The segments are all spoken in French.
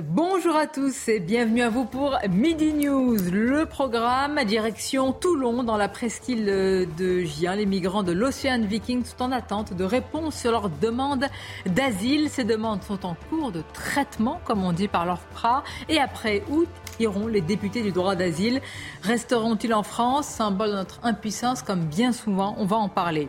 Bonjour à tous et bienvenue à vous pour Midi News, le programme direction Toulon dans la presqu'île de Gien. Les migrants de l'Océan Viking sont en attente de réponses sur leurs demandes d'asile. Ces demandes sont en cours de traitement, comme on dit par l'OFPRA. Et après août, les députés du droit d'asile Resteront-ils en France? Symbole de notre impuissance, comme bien souvent, on va en parler.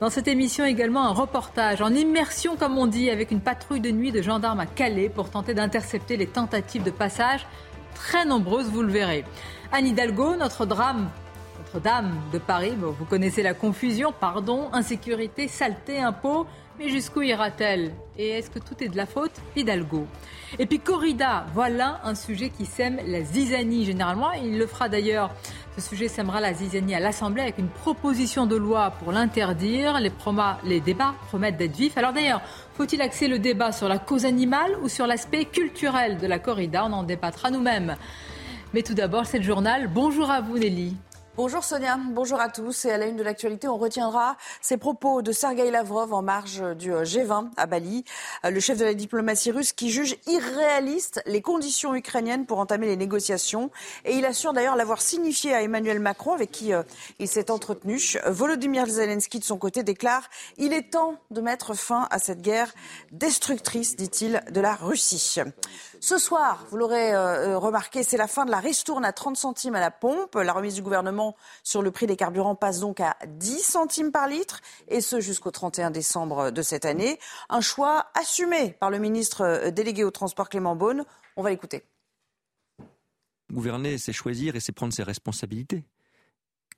Dans cette émission également, un reportage en immersion, comme on dit, avec une patrouille de nuit de gendarmes à Calais pour tenter d'intercepter les tentatives de passage. Très nombreuses, vous le verrez. Anne Hidalgo, notre drame Notre-Dame de Paris, vous connaissez la confusion, pardon, insécurité, saleté, impôts. Mais jusqu'où ira-t-elle? Et est-ce que tout est de la faute? Hidalgo Et puis corrida, voilà un sujet qui sème la zizanie généralement. Il le fera d'ailleurs, ce sujet sèmera la zizanie à l'Assemblée avec une proposition de loi pour l'interdire. Les, les débats promettent d'être vifs. Alors d'ailleurs, faut-il axer le débat sur la cause animale ou sur l'aspect culturel de la corrida? On en débattra nous-mêmes. Mais tout d'abord, c'est le journal. Bonjour à vous Nelly. Bonjour Sonia, bonjour à tous. Et à la une de l'actualité, on retiendra ces propos de Sergei Lavrov en marge du G20 à Bali, le chef de la diplomatie russe qui juge irréalistes les conditions ukrainiennes pour entamer les négociations. Et il assure d'ailleurs l'avoir signifié à Emmanuel Macron, avec qui euh, il s'est entretenu. Volodymyr Zelensky, de son côté, déclare Il est temps de mettre fin à cette guerre destructrice, dit-il, de la Russie. Ce soir, vous l'aurez euh, euh, remarqué, c'est la fin de la ristourne à 30 centimes à la pompe. La remise du gouvernement sur le prix des carburants passe donc à 10 centimes par litre, et ce jusqu'au 31 décembre de cette année. Un choix assumé par le ministre euh, délégué au transport Clément Beaune. On va l'écouter. Gouverner, c'est choisir et c'est prendre ses responsabilités.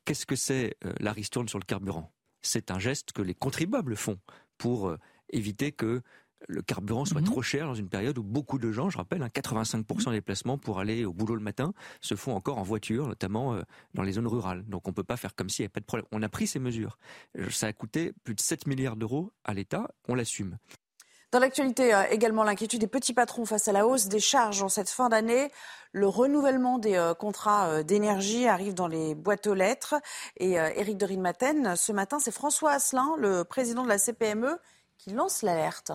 Qu'est-ce que c'est la ristourne sur le carburant? C'est un geste que les contribuables font pour éviter que le carburant soit mhm. trop cher dans une période où beaucoup de gens, je rappelle, 85% des déplacements pour aller au boulot le matin se font encore en voiture, notamment euh, dans les zones rurales. Donc on ne peut pas faire comme s'il n'y avait pas de problème. On a pris ces mesures. Euh, ça a coûté plus de 7 milliards d'euros à l'État, on l'assume. Dans l'actualité, euh, également l'inquiétude des petits patrons face à la hausse des charges en cette fin d'année. Le renouvellement des contrats d'énergie arrive dans les boîtes aux lettres. Et Éric de Rinmaten, ce matin, c'est François Asselin, le président de la CPME, qui lance l'alerte.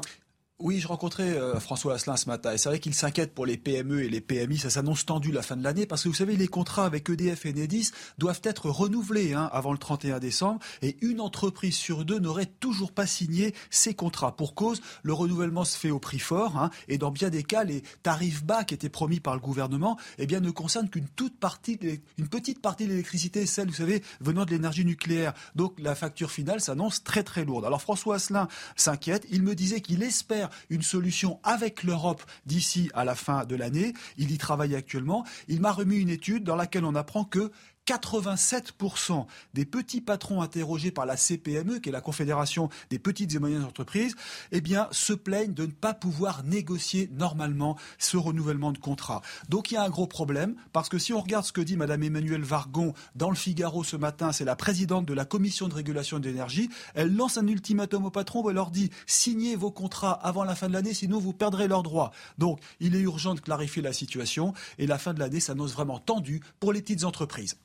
Oui, je rencontrais euh, François Asselin ce matin et c'est vrai qu'il s'inquiète pour les PME et les PMI. Ça s'annonce tendu la fin de l'année parce que vous savez, les contrats avec EDF et Enedis doivent être renouvelés hein, avant le 31 décembre et une entreprise sur deux n'aurait toujours pas signé ces contrats. Pour cause, le renouvellement se fait au prix fort hein, et dans bien des cas, les tarifs bas qui étaient promis par le gouvernement eh bien, ne concernent qu'une toute partie, une petite partie de l'électricité, celle, vous savez, venant de l'énergie nucléaire. Donc la facture finale s'annonce très très lourde. Alors François Asselin s'inquiète. Il me disait qu'il espère une solution avec l'Europe d'ici à la fin de l'année. Il y travaille actuellement. Il m'a remis une étude dans laquelle on apprend que 87% des petits patrons interrogés par la CPME, qui est la Confédération des petites et moyennes entreprises, eh bien, se plaignent de ne pas pouvoir négocier normalement ce renouvellement de contrat. Donc il y a un gros problème, parce que si on regarde ce que dit Madame Emmanuelle Vargon dans le Figaro ce matin, c'est la présidente de la Commission de régulation de l'énergie, elle lance un ultimatum aux patrons où elle leur dit signez vos contrats avant la fin de l'année, sinon vous perdrez leurs droits. Donc il est urgent de clarifier la situation, et la fin de l'année s'annonce vraiment tendue pour les petites entreprises.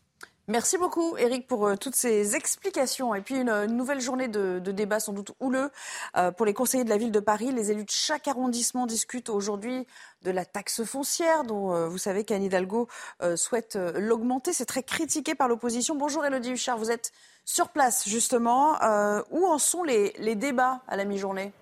Merci beaucoup, Eric, pour euh, toutes ces explications. Et puis, une, nouvelle journée de, débat sans doute houleux euh, pour les conseillers de la ville de Paris. Les élus de chaque arrondissement discutent aujourd'hui de la taxe foncière, dont euh, vous savez qu'Anne Hidalgo souhaite l'augmenter. C'est très critiqué par l'opposition. Bonjour, Elodie Huchard. Vous êtes sur place, justement. où en sont les débats à la mi-journée?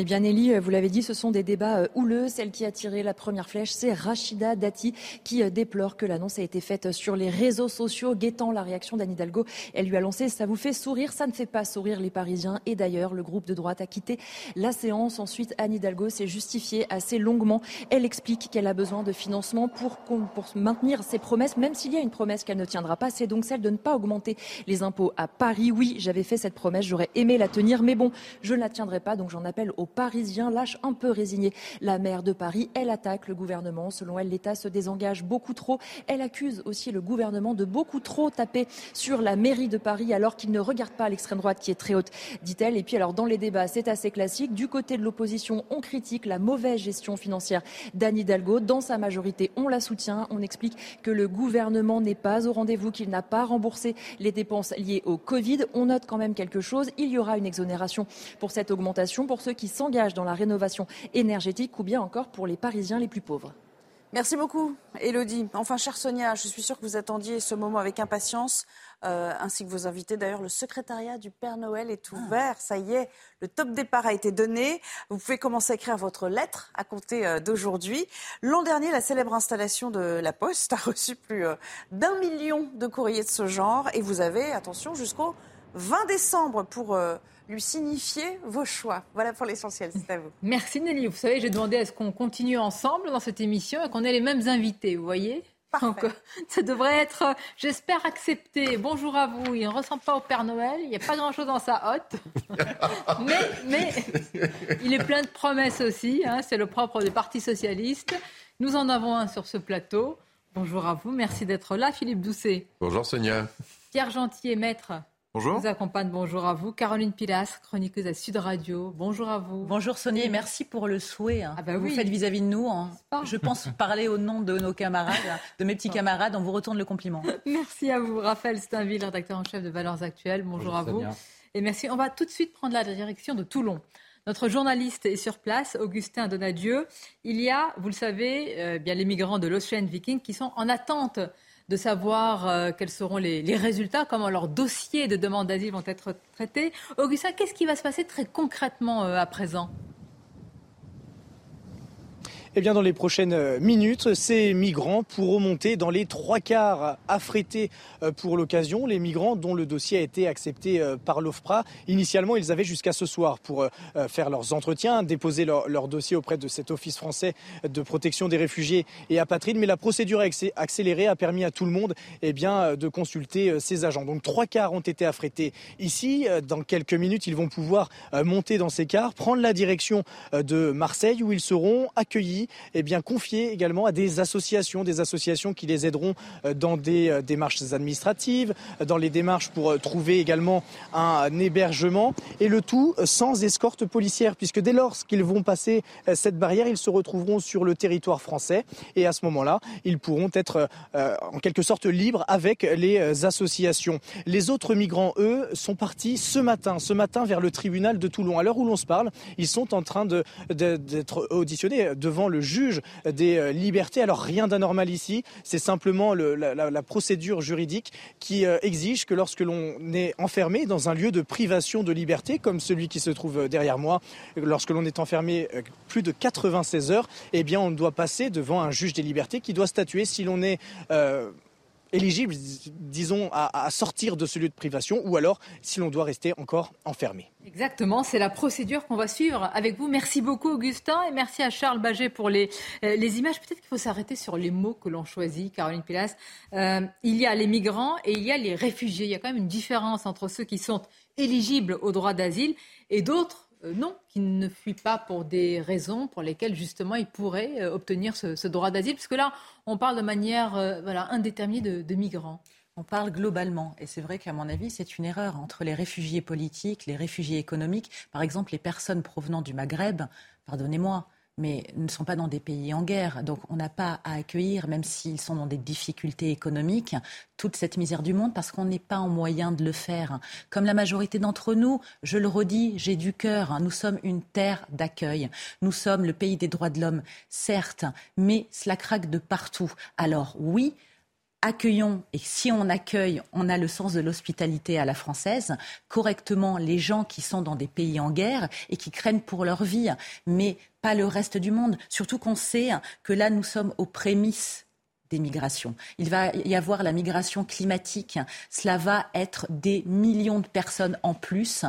Eh bien, Nelly, vous l'avez dit, ce sont des débats euh, houleux. Celle qui a tiré la première flèche, c'est Rachida Dati, qui euh, déplore que l'annonce a été faite sur les réseaux sociaux, guettant la réaction d'Anne Hidalgo. Elle lui a lancé Ça vous fait sourire Ça ne fait pas sourire les Parisiens. Et d'ailleurs, le groupe de droite a quitté la séance. Ensuite, Anne Hidalgo s'est justifiée assez longuement. Elle explique qu'elle a besoin de financement pour, pour maintenir ses promesses, même s'il y a une promesse qu'elle ne tiendra pas. C'est donc celle de ne pas augmenter les impôts à Paris. Oui, j'avais fait cette promesse, j'aurais aimé la tenir, mais bon, je ne la tiendrai pas. Donc j'en appelle aux Parisien lâche un peu résigné la maire de Paris. Elle attaque le gouvernement. Selon elle, l'État se désengage beaucoup trop. Elle accuse aussi le gouvernement de beaucoup trop taper sur la mairie de Paris alors qu'il ne regarde pas l'extrême droite qui est très haute, dit-elle. Et puis alors dans les débats, c'est assez classique. Du côté de l'opposition, on critique la mauvaise gestion financière d'Anne Hidalgo. Dans sa majorité, on la soutient. On explique que le gouvernement n'est pas au rendez-vous, qu'il n'a pas remboursé les dépenses liées au Covid. On note quand même quelque chose. Il y aura une exonération pour cette augmentation pour ceux qui s'engagent dans la rénovation énergétique ou bien encore pour les Parisiens les plus pauvres. Merci beaucoup, Elodie. Enfin, chère Sonia, je suis sûre que vous attendiez ce moment avec impatience, euh, ainsi que vos invités. D'ailleurs, le secrétariat du Père Noël est ouvert. Ça y est, le top départ a été donné. Vous pouvez commencer à écrire votre lettre à compter euh, d'aujourd'hui. L'an dernier, la célèbre installation de la Poste a reçu plus euh, d'un million de courriers de ce genre. Et vous avez, attention, jusqu'au 20 décembre pour lui signifier vos choix. Voilà pour l'essentiel, c'est à vous. Merci Nelly. Vous savez, j'ai demandé à ce qu'on continue ensemble dans cette émission et qu'on ait les mêmes invités, vous voyez Donc, euh, ça devrait être, euh, j'espère, accepté. Bonjour à vous. Il ne ressemble pas au Père Noël. Il n'y a pas grand-chose dans sa hotte. mais, mais il est plein de promesses aussi. Hein. C'est le propre du Parti Socialiste. Nous en avons un sur ce plateau. Bonjour à vous. Merci d'être là, Philippe Doucet. Bonjour, Sonia. Pierre Gentil, maître Bonjour. vous accompagne. Bonjour à vous. Caroline Pilas, chroniqueuse à Sud Radio. Bonjour à vous. Bonjour Sonia et merci pour le souhait hein, ah bah que vous faites vis-à-vis de nous. Hein. Je pense parler au nom de nos camarades, de mes petits camarades. On vous retourne le compliment. Merci à vous. Raphaël Steinville, rédacteur en chef de Valeurs Actuelles. Bonjour, à vous. Et merci. On va tout de suite prendre la direction de Toulon. Notre journaliste est sur place, Augustin Donadieu. Il y a, vous le savez, euh, bien les migrants de l'Ocean Viking qui sont en attente de savoir euh, quels seront les, résultats, comment leurs dossiers de demande d'asile vont être traités. Augustin, qu'est-ce qui va se passer très concrètement euh, à présent? Eh bien, dans les prochaines euh, minutes, ces migrants pourront monter dans les trois quarts affrétés euh, pour l'occasion. Les migrants dont le dossier a été accepté euh, par l'OFPRA. Initialement, ils avaient jusqu'à ce soir pour faire leurs entretiens, déposer leur, dossier auprès de cet office français de protection des réfugiés et apatrides. Mais la procédure accélérée a permis à tout le monde eh bien, de consulter ces agents. Donc trois quarts ont été affrétés ici. Dans quelques minutes, ils vont pouvoir monter dans ces cars, prendre la direction de Marseille où ils seront accueillis et eh bien, confiés également à des associations, des associations qui les aideront euh, dans des euh, démarches administratives, dans les démarches pour euh, trouver également un hébergement, et le tout sans escorte policière, puisque dès lors qu'ils vont passer cette barrière, ils se retrouveront sur le territoire français, et à ce moment-là, ils pourront être en quelque sorte libres avec les associations. Les autres migrants, eux, sont partis ce matin, ce matin vers le tribunal de Toulon. À l'heure où l'on se parle, ils sont en train d'être auditionnés devant le juge des euh, libertés. Alors rien d'anormal ici, c'est simplement la, procédure juridique qui euh, exige que lorsque l'on est enfermé dans un lieu de privation de liberté, comme celui qui se trouve euh, derrière moi, lorsque l'on est enfermé plus de 96 heures, eh bien on doit passer devant un juge des libertés qui doit statuer si l'on est éligible, disons, à, sortir de ce lieu de privation ou alors si l'on doit rester encore enfermé. Exactement, c'est la procédure qu'on va suivre avec vous. Merci beaucoup Augustin et merci à Charles Baget pour les, euh, images. Peut-être qu'il faut s'arrêter sur les mots que l'on choisit, Caroline Pilas. Euh, il y a les migrants et il y a les réfugiés. Il y a quand même une différence entre ceux qui sont éligibles au droit d'asile et d'autres euh, non, qui ne fuient pas pour des raisons pour lesquelles justement ils pourraient euh, obtenir ce, droit d'asile, puisque là, on parle de manière euh, voilà, indéterminée de, migrants. On parle globalement, et c'est vrai qu'à mon avis, c'est une erreur entre les réfugiés politiques, les réfugiés économiques. Par exemple, les personnes provenant du Maghreb, pardonnez-moi, mais ne sont pas dans des pays en guerre. Donc on n'a pas à accueillir, même s'ils sont dans des difficultés économiques, toute cette misère du monde parce qu'on n'est pas en moyen de le faire. Comme la majorité d'entre nous, je le redis, j'ai du cœur, hein. nous sommes une terre d'accueil. Nous sommes le pays des droits de l'homme, certes, mais cela craque de partout. Alors oui, accueillons, et si on accueille, on a le sens de l'hospitalité à la française, correctement les gens qui sont dans des pays en guerre et qui craignent pour leur vie, mais pas le reste du monde. Surtout qu'on sait que là, nous sommes aux prémices des migrations. Il va y avoir la migration climatique. Cela va être des millions de personnes en plus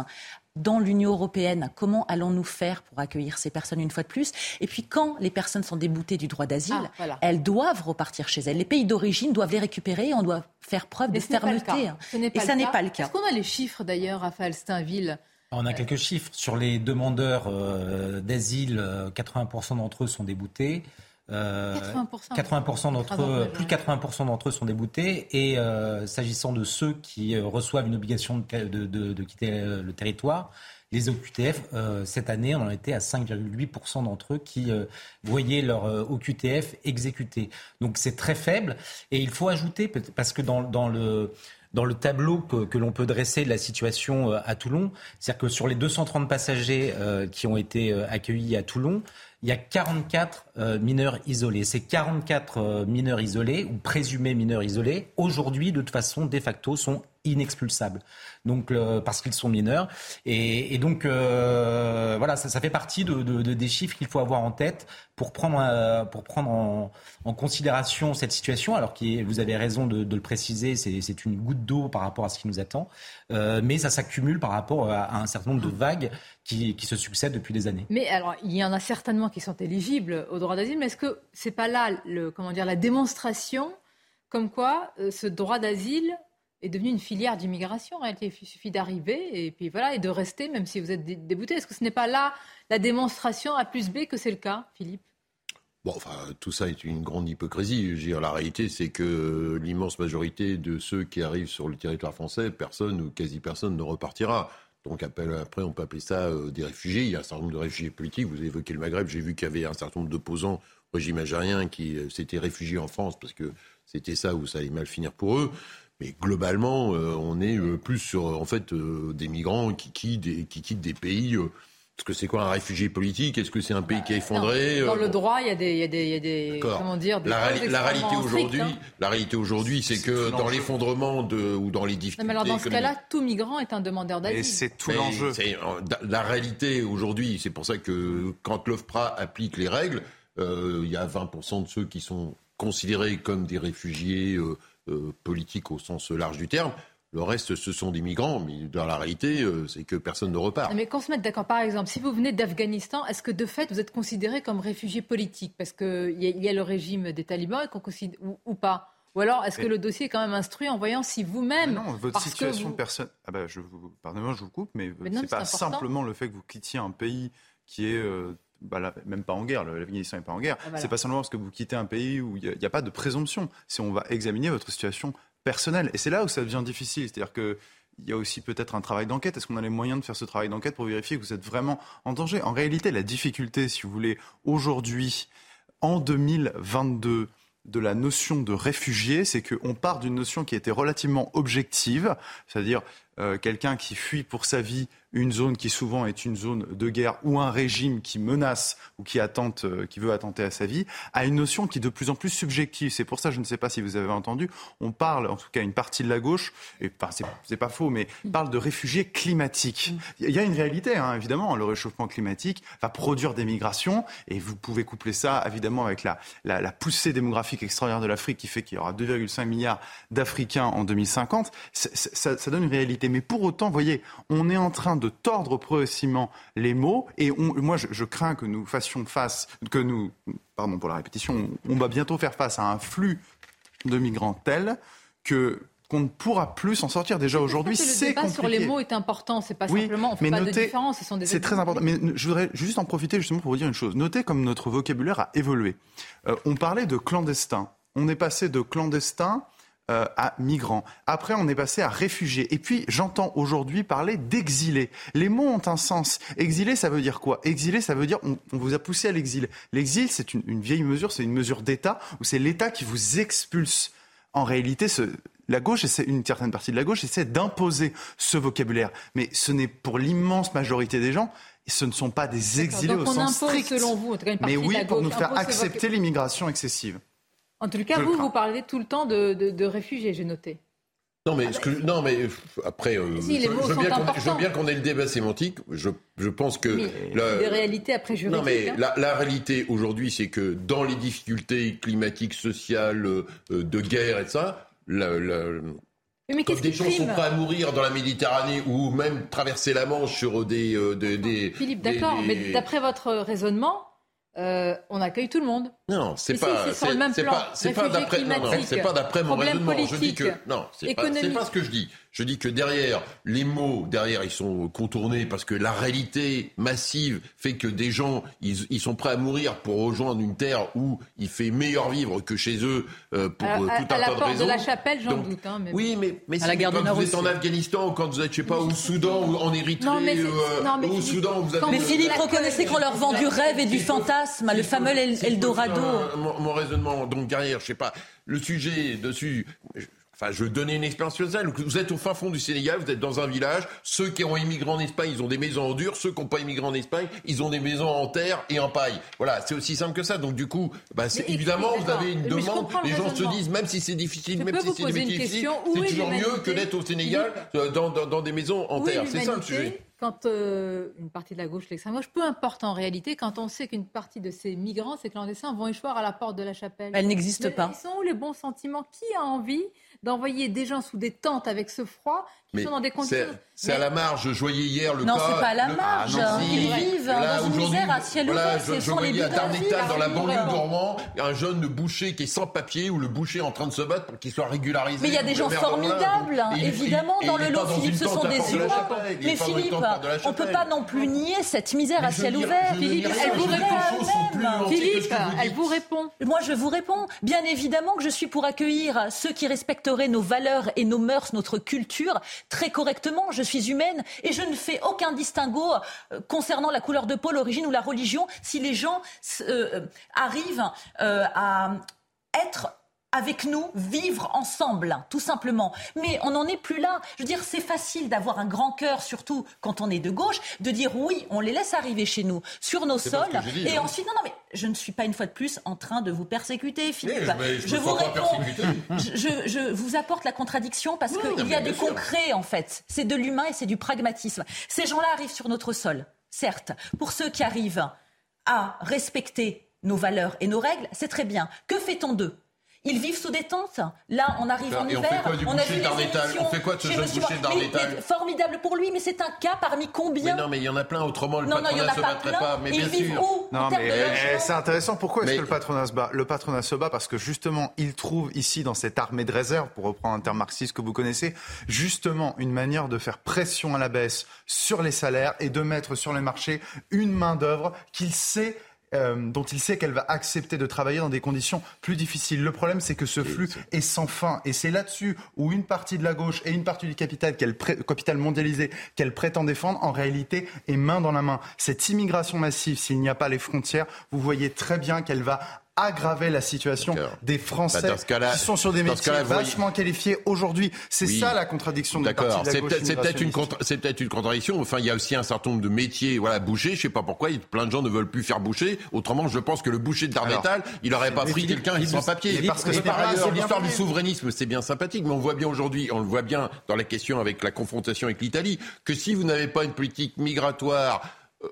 dans l'Union européenne. Comment allons-nous faire pour accueillir ces personnes une fois de plus? Et puis quand les personnes sont déboutées du droit d'asile, ah, elles doivent repartir chez elles. Les pays d'origine doivent les récupérer et on doit faire preuve de fermeté. et ça n'est pas le cas. Est-ce qu'on a les chiffres d'ailleurs, Raphaël Steinville? On a quelques chiffres. Sur les demandeurs euh, d'asile, 80% euh, d'entre eux sont déboutés. 80%, euh, d'entre eux, plus de 80% d'entre eux sont déboutés. Et euh, s'agissant de ceux qui euh, reçoivent une obligation de, quitter le territoire, les OQTF, cette année, on en était à 5,8% d'entre eux qui voyaient leur OQTF exécuté. Donc c'est très faible. Et il faut ajouter, parce que dans, dans le dans le tableau que, l'on peut dresser de la situation à Toulon, c'est-à-dire que sur les 230 passagers qui ont été accueillis à Toulon, il y a 44 euh, mineurs isolés. Ces 44 euh, mineurs isolés, ou présumés mineurs isolés, aujourd'hui, de toute façon, de facto, sont inexpulsables. Donc, parce qu'ils sont mineurs. Et, donc, euh, voilà, ça, fait partie de, des chiffres qu'il faut avoir en tête pour prendre, pour prendre en, considération cette situation. Alors, qui vous avez raison de, le préciser, c'est une goutte d'eau par rapport à ce qui nous attend. mais ça s'accumule par rapport à un certain nombre de vagues qui, qui, se succèdent depuis des années. Mais alors, il y en a certainement qui sont éligibles au droit d'asile, mais est-ce que c'est pas là, le, comment dire, la démonstration comme quoi euh, ce droit d'asile est devenu une filière d'immigration. Réalité, il suffit d'arriver et puis voilà et de rester, même si vous êtes débouté. Est-ce que ce n'est pas là la démonstration A plus B que c'est le cas, Philippe? Bon, enfin, tout ça est une grande hypocrisie. La réalité, c'est que l'immense majorité de ceux qui arrivent sur le territoire français, personne ou quasi personne ne repartira. Donc après, on peut appeler ça euh, des réfugiés. Il y a un certain nombre de réfugiés politiques. Vous avez évoqué le Maghreb. J'ai vu qu'il y avait un certain nombre d'opposants au régime algérien qui euh, s'étaient réfugiés en France parce que c'était ça où ça allait mal finir pour eux. Mais globalement, euh, on est plus sur en fait des migrants qui quittent, qui quittent des pays est-ce que c'est quoi un réfugié politique? Est-ce que c'est un pays qui est bah, effondré Dans le droit, il y a des, il y a des, il y a des comment dire, la, réalité aujourd'hui, hein. la réalité aujourd'hui, c'est que dans l'effondrement de ou dans les difficultés. mais alors dans ce cas-là, tout migrant est un demandeur d'asile. Et c'est tout l'enjeu. La réalité aujourd'hui, c'est pour ça que quand l'OFPRA applique les règles, euh, il y a 20% de ceux qui sont considérés comme des réfugiés euh, euh, politiques au sens large du terme. Le reste, ce sont des migrants, mais dans la réalité, euh, c'est que personne ne repart. Mais qu'on se mette d'accord, par exemple, si vous venez d'Afghanistan, est-ce que de fait vous êtes considéré comme réfugié politique Parce qu'il y, y, a le régime des talibans ou, ou, pas? Ou alors, est-ce que le dossier est quand même instruit en voyant si vous-même. Non, votre situation personnelle. Ah bah, je vous... Pardonnez-moi, je vous coupe, mais, ce n'est pas simplement le fait que vous quittiez un pays qui est. Euh, bah même pas en guerre, l'Afghanistan n'est pas en guerre. Ah, c'est pas simplement parce que vous quittez un pays où il n'y a, pas de présomption. Si on va examiner votre situation personnel. Et c'est là où ça devient difficile. C'est-à-dire que il y a aussi peut-être un travail d'enquête. Est-ce qu'on a les moyens de faire ce travail d'enquête pour vérifier que vous êtes vraiment en danger? En réalité, la difficulté, si vous voulez, aujourd'hui, en 2022, de la notion de réfugié, c'est qu'on part d'une notion qui était relativement objective, c'est-à-dire euh, quelqu'un qui fuit pour sa vie une zone qui souvent est une zone de guerre ou un régime qui menace ou qui attente, euh, qui veut attenter à sa vie, à une notion qui est de plus en plus subjective. C'est pour ça, je ne sais pas si vous avez entendu, on parle, en tout cas une partie de la gauche, et enfin, c'est pas faux, mais parle de réfugiés climatiques. Il y a une réalité, hein, évidemment, le réchauffement climatique va produire des migrations, et vous pouvez coupler ça, évidemment, avec la, la, la poussée démographique extraordinaire de l'Afrique qui fait qu'il y aura 2,5 milliards d'Africains en 2050. Ça, ça donne une réalité. Mais pour autant, vous voyez, on est en train de tordre progressivement les mots. Et moi, je, crains que nous fassions face, que nous, pardon pour la répétition, on, va bientôt faire face à un flux de migrants tel que qu'on ne pourra plus s'en sortir. Déjà aujourd'hui, c'est compliqué. Le sur les mots est important. C'est pas simplement, on fait pas de différence. Ce sont des. C'est très important. Mais je voudrais juste en profiter justement pour vous dire une chose. Notez comme notre vocabulaire a évolué. Euh, on parlait de clandestin. On est passé de clandestin euh, à migrants. Après, on est passé à réfugiés. Et puis, j'entends aujourd'hui parler d'exilés. Les mots ont un sens. Exilé, ça veut dire quoi? Exilé, ça veut dire on, vous a poussé à l'exil. L'exil, c'est une, vieille mesure, c'est une mesure d'État où c'est l'État qui vous expulse. En réalité, la gauche, une certaine partie de la gauche essaie d'imposer ce vocabulaire. Mais ce n'est pour l'immense majorité des gens, ce ne sont pas des exilés au sens strict. Selon vous, Mais oui, pour nous faire accepter l'immigration excessive. En tout cas, vous, vous parlez tout le temps de, réfugiés, j'ai noté. Non mais, ah bah, non mais après, je, veux bien qu'on ait le débat sémantique. Je, pense que la, des réalités après juridiques. Non mais hein. la, réalité aujourd'hui, c'est que dans les difficultés climatiques, sociales, euh, de guerre et ça, la, mais Quand des gens sont prêts à mourir dans la Méditerranée ou même traverser la Manche sur des... Euh, des, Philippe, d'accord, mais d'après votre raisonnement, euh, on accueille tout le monde. Non, c'est pas, c'est pas, c'est pas d'après, c'est pas d'après mon raisonnement. Je dis que non, c'est pas, pas ce que je dis. Je dis que derrière, les mots, derrière, ils sont contournés parce que la réalité massive fait que des gens, ils, sont prêts à mourir pour rejoindre une terre où il fait meilleur vivre que chez eux euh, pour euh, tout un tas de raisons. de la chapelle, j'en doute. Hein, Oui, mais, mais si, quand vous êtes en Afghanistan ou quand vous êtes, je sais pas, au Soudan ou en Érythrée, euh, au Soudan, vous avez... Mais Philippe, reconnaissez qu'on leur vend du rêve et du fantasme, le fameux Eldorado. Mon raisonnement, donc derrière, je sais pas, le sujet dessus... Enfin, je donner une expérience personnelle. Vous êtes au fin fond du Sénégal, vous êtes dans un village. Ceux qui ont immigré en Espagne, ils ont des maisons en dur. Ceux qui n'ont pas immigré en Espagne, ils ont des maisons en terre et en paille. Voilà, c'est aussi simple que ça. Donc du coup, bah, évidemment, vous avez une demande. Les gens se disent, même si c'est difficile, même si c'est difficile, c'est toujours mieux que d'être au Sénégal euh, dans, dans, des maisons en terre. C'est ça le sujet quand euh, une partie de la gauche, l'extrême gauche, peu importe en réalité, quand on sait qu'une partie de ces migrants, ces clandestins, vont échoir à la porte de la chapelle. Elle n'existe pas. Ils sont où les bons sentiments? Qui a envie d'envoyer des gens sous des tentes avec ce froid qui sont dans des conditions. C'est à la marge. Je voyais hier le non, cas. Non, c'est pas à la marge. Ah, Ils vivent dans une misère à ciel ouvert. Je, je voyais à Darnétal, dans la banlieue d'Ormand, un jeune boucher qui est sans papier ou le boucher en train de se battre pour qu'il soit régularisé. Mais il y a des gens formidables, évidemment, dans le lot, Philippe. Ce sont des humains. Mais Philippe, on ne peut pas non plus nier cette misère à ciel ouvert. Philippe, elle vous répond. Moi, je vous réponds. Bien évidemment que je suis pour accueillir ceux qui respecteraient nos valeurs et nos mœurs, notre culture, très correctement. Je suis humaine et je ne fais aucun distinguo euh, concernant la couleur de peau, l'origine ou la religion si les gens euh, arrivent euh, à être avec nous, vivre ensemble, tout simplement. Mais on n'en est plus là. Je veux dire, c'est facile d'avoir un grand cœur, surtout quand on est de gauche, de dire oui, on les laisse arriver chez nous, sur nos sols. et hein. ensuite, non, non, mais je ne suis pas une fois de plus en train de vous persécuter, Philippe. je, vous réponds. Je, vous apporte la contradiction parce qu'il y a du concret, en fait. C'est de l'humain et c'est du pragmatisme. Ces gens-là arrivent sur notre sol, certes. Pour ceux qui arrivent à respecter nos valeurs et nos règles, c'est très bien. Que fait-on d'eux? Ils vivent sous des tentes. Là, on arrive en hiver. On fait quoi du boucher d'Arnétal On fait quoi de ce jeune boucher d'Arnétal Formidable pour lui, mais c'est un cas parmi combien Mais non, mais il y en a plein. Autrement, le patronat se battrait pas. Mais bien sûr. Où, non, mais eh, c'est intéressant. Pourquoi est-ce que le patronat se bat Le patronat se bat? Parce que justement, il trouve ici, dans cette armée de réserve, pour reprendre un terme marxiste que vous connaissez, justement une manière de faire pression à la baisse sur les salaires et de mettre sur les marchés une main d'œuvre qu'il sait euh, dont il sait qu'elle va accepter de travailler dans des conditions plus difficiles. Le problème, c'est que ce flux est sans fin. Et c'est là-dessus où une partie de la gauche et une partie du capital, capital mondialisé qu'elle prétend défendre, en réalité, est main dans la main. Cette immigration massive, s'il n'y a pas les frontières, vous voyez très bien qu'elle va aggraver la situation des Français bah, qui sont sur des métiers vachement qualifiés aujourd'hui. C'est ça la contradiction de D'accord, c'est peut-être une, c'est peut-être une contradiction. Enfin, il y a aussi un certain nombre de métiers, voilà, boucher. Je sais pas pourquoi, plein de gens ne veulent plus faire boucher. Autrement, je pense que le boucher de Darnétal, il n'aurait pas pris quelqu'un sans papier. Parce que par ailleurs, l'histoire du souverainisme, c'est bien sympathique, mais on voit bien aujourd'hui, on le voit bien dans la question avec la confrontation avec l'Italie, que si vous n'avez pas une politique migratoire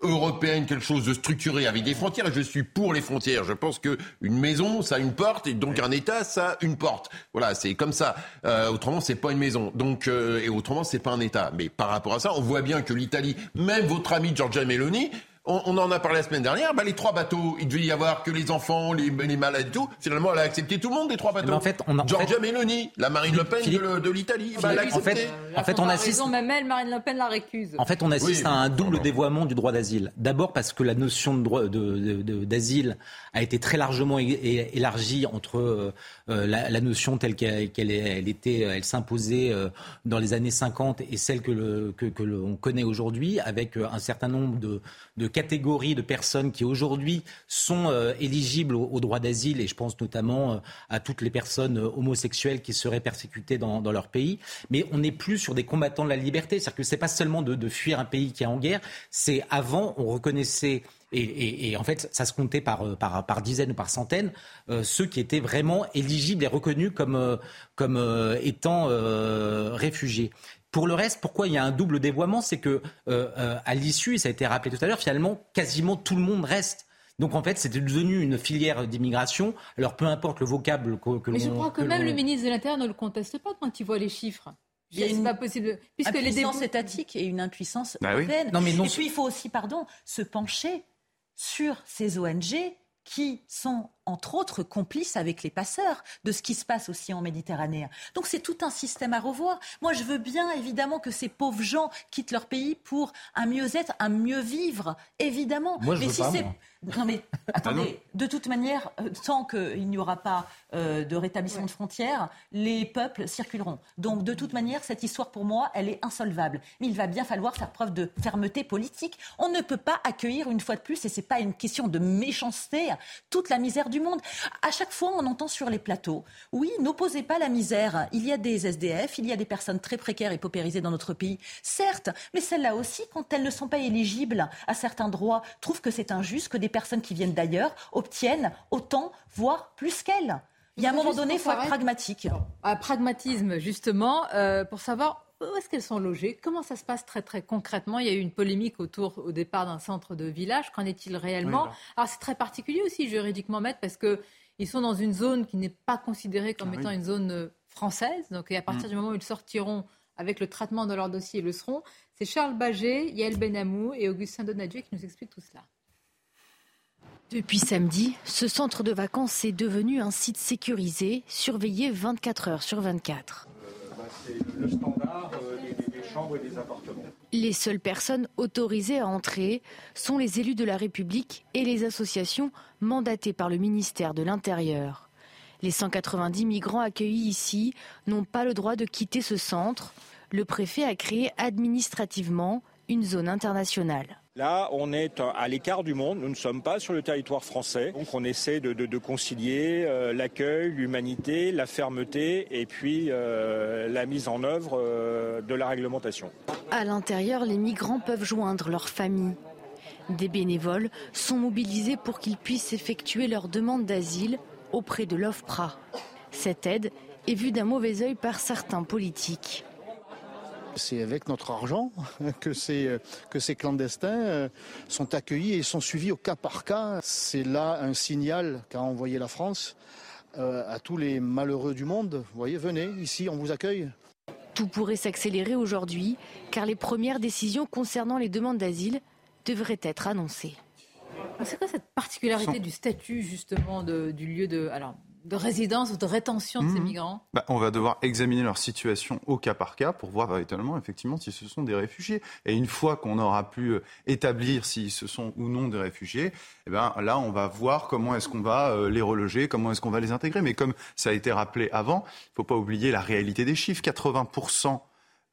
européenne, quelque chose de structuré avec des frontières. Je suis pour les frontières. Je pense que une maison, ça a une porte, et donc un État, ça a une porte. Voilà, c'est comme ça. Euh, autrement, c'est pas une maison. Donc, euh, et autrement, c'est pas un État. Mais par rapport à ça, on voit bien que l'Italie, même votre ami Giorgia Meloni, on, en a parlé la semaine dernière, bah, les trois bateaux, il devait y avoir que les enfants, les, les malades et tout. Finalement, elle a accepté tout le monde, les trois bateaux. en fait, on a, Giorgia Meloni, la Marine Le Pen de, l'Italie, bah, elle a En fait, en fait on assiste... même elle, Marine Le Pen la récuse. En fait, on assiste à un double dévoiement du droit d'asile. D'abord parce que la notion de droit d'asile a été très largement élargie entre euh, euh, la, notion telle qu'elle elle était, elle s'imposait euh, dans les années 50 et celle que l'on que, que connaît aujourd'hui, avec un certain nombre de, de catégories de personnes qui aujourd'hui sont euh, éligibles au, droit d'asile, et je pense notamment euh, à toutes les personnes euh, homosexuelles qui seraient persécutées dans, leur pays. Mais on n'est plus sur des combattants de la liberté. C'est-à-dire que c'est pas seulement de, fuir un pays qui est en guerre, c'est avant, on reconnaissait Et, en fait, ça se comptait par, dizaines ou par centaines, ceux qui étaient vraiment éligibles et reconnus comme étant réfugiés. Pour le reste, pourquoi il y a un double dévoiement? C'est que à l'issue, et ça a été rappelé tout à l'heure, finalement, quasiment tout le monde reste. Donc en fait, c'était devenu une filière d'immigration. Alors peu importe le vocable que, que Mais je crois que, même le ministre de l'Intérieur ne le conteste pas quand il voit les chiffres. Il y a une pas possible. Puisque les étatique et une impuissance bah. Non, mais non, et puis il faut aussi, pardon, se pencher sur ces ONG qui sont entre autres complices avec les passeurs de ce qui se passe aussi en Méditerranée. Donc c'est tout un système à revoir. Moi je veux bien évidemment que ces pauvres gens quittent leur pays pour un mieux-être, un mieux vivre, évidemment. Moi je mais veux si pas, Non mais attendez, de toute manière, euh, tant qu'il n'y aura pas euh, de rétablissement de frontières, les peuples circuleront. Donc de toute manière, cette histoire pour moi, elle est insolvable. Mais il va bien falloir faire preuve de fermeté politique. On ne peut pas accueillir une fois de plus, et c'est pas une question de méchanceté, toute la misère du monde. À chaque fois, on entend sur les plateaux, oui, n'opposez pas la misère. Il y a des SDF, il y a des personnes très précaires et paupérisées dans notre pays, certes, mais celles-là aussi, quand elles ne sont pas éligibles à certains droits, trouvent que c'est injuste que des personnes qui viennent d'ailleurs obtiennent autant, voire plus qu'elles. Il y a un moment donné, il faut être pragmatique. Un pragmatisme, justement, euh, pour savoir où est-ce qu'elles sont logées Comment ça se passe très très concrètement? Il y a eu une polémique autour au départ d'un centre de village. Qu'en est-il réellement? Alors c'est très particulier aussi juridiquement, maître, parce que ils sont dans une zone qui n'est pas considérée comme ah étant une zone euh, française. Donc à partir mm. du moment où ils sortiront avec le traitement de leur dossier, ils le seront. C'est Charles Baget, Yael Benamou et Augustin Donadieu qui nous expliquent tout cela. Depuis samedi, ce centre de vacances est devenu un site sécurisé, surveillé 24 heures sur 24 le standard euh, des, chambres et des appartements. Les seules personnes autorisées à entrer sont les élus de la République et les associations mandatées par le ministère de l'Intérieur. Les 190 migrants accueillis ici n'ont pas le droit de quitter ce centre. Le préfet a créé administrativement une zone internationale. Là, on est à l'écart du monde, nous ne sommes pas sur le territoire français, donc on essaie de, concilier euh, l'accueil, l'humanité, la fermeté et puis euh, la mise en œuvre euh, de la réglementation. À l'intérieur, les migrants peuvent joindre leur famille. Des bénévoles sont mobilisés pour qu'ils puissent effectuer leur demande d'asile auprès de l'OFPRA. Cette aide est vue d'un mauvais œil par certains politiques. C'est avec notre argent que ces, que ces clandestins euh, sont accueillis et sont suivis au cas par cas. C'est là un signal qu'a envoyé la France euh, à tous les malheureux du monde. Vous voyez, venez, ici, on vous accueille. Tout pourrait s'accélérer aujourd'hui, car les premières décisions concernant les demandes d'asile devraient être annoncées. C'est quoi cette particularité du statut justement du lieu de... Alors, de résidence ou de rétention de ces mmh. migrants bah, On va devoir examiner leur situation au cas par cas pour voir véritablement effectivement si ce sont des réfugiés. Et une fois qu'on aura pu euh, établir si ce sont ou non des réfugiés, eh ben, là on va voir comment est-ce qu'on va euh, les reloger, comment est-ce qu'on va les intégrer. Mais comme ça a été rappelé avant, il ne faut pas oublier la réalité des chiffres. 80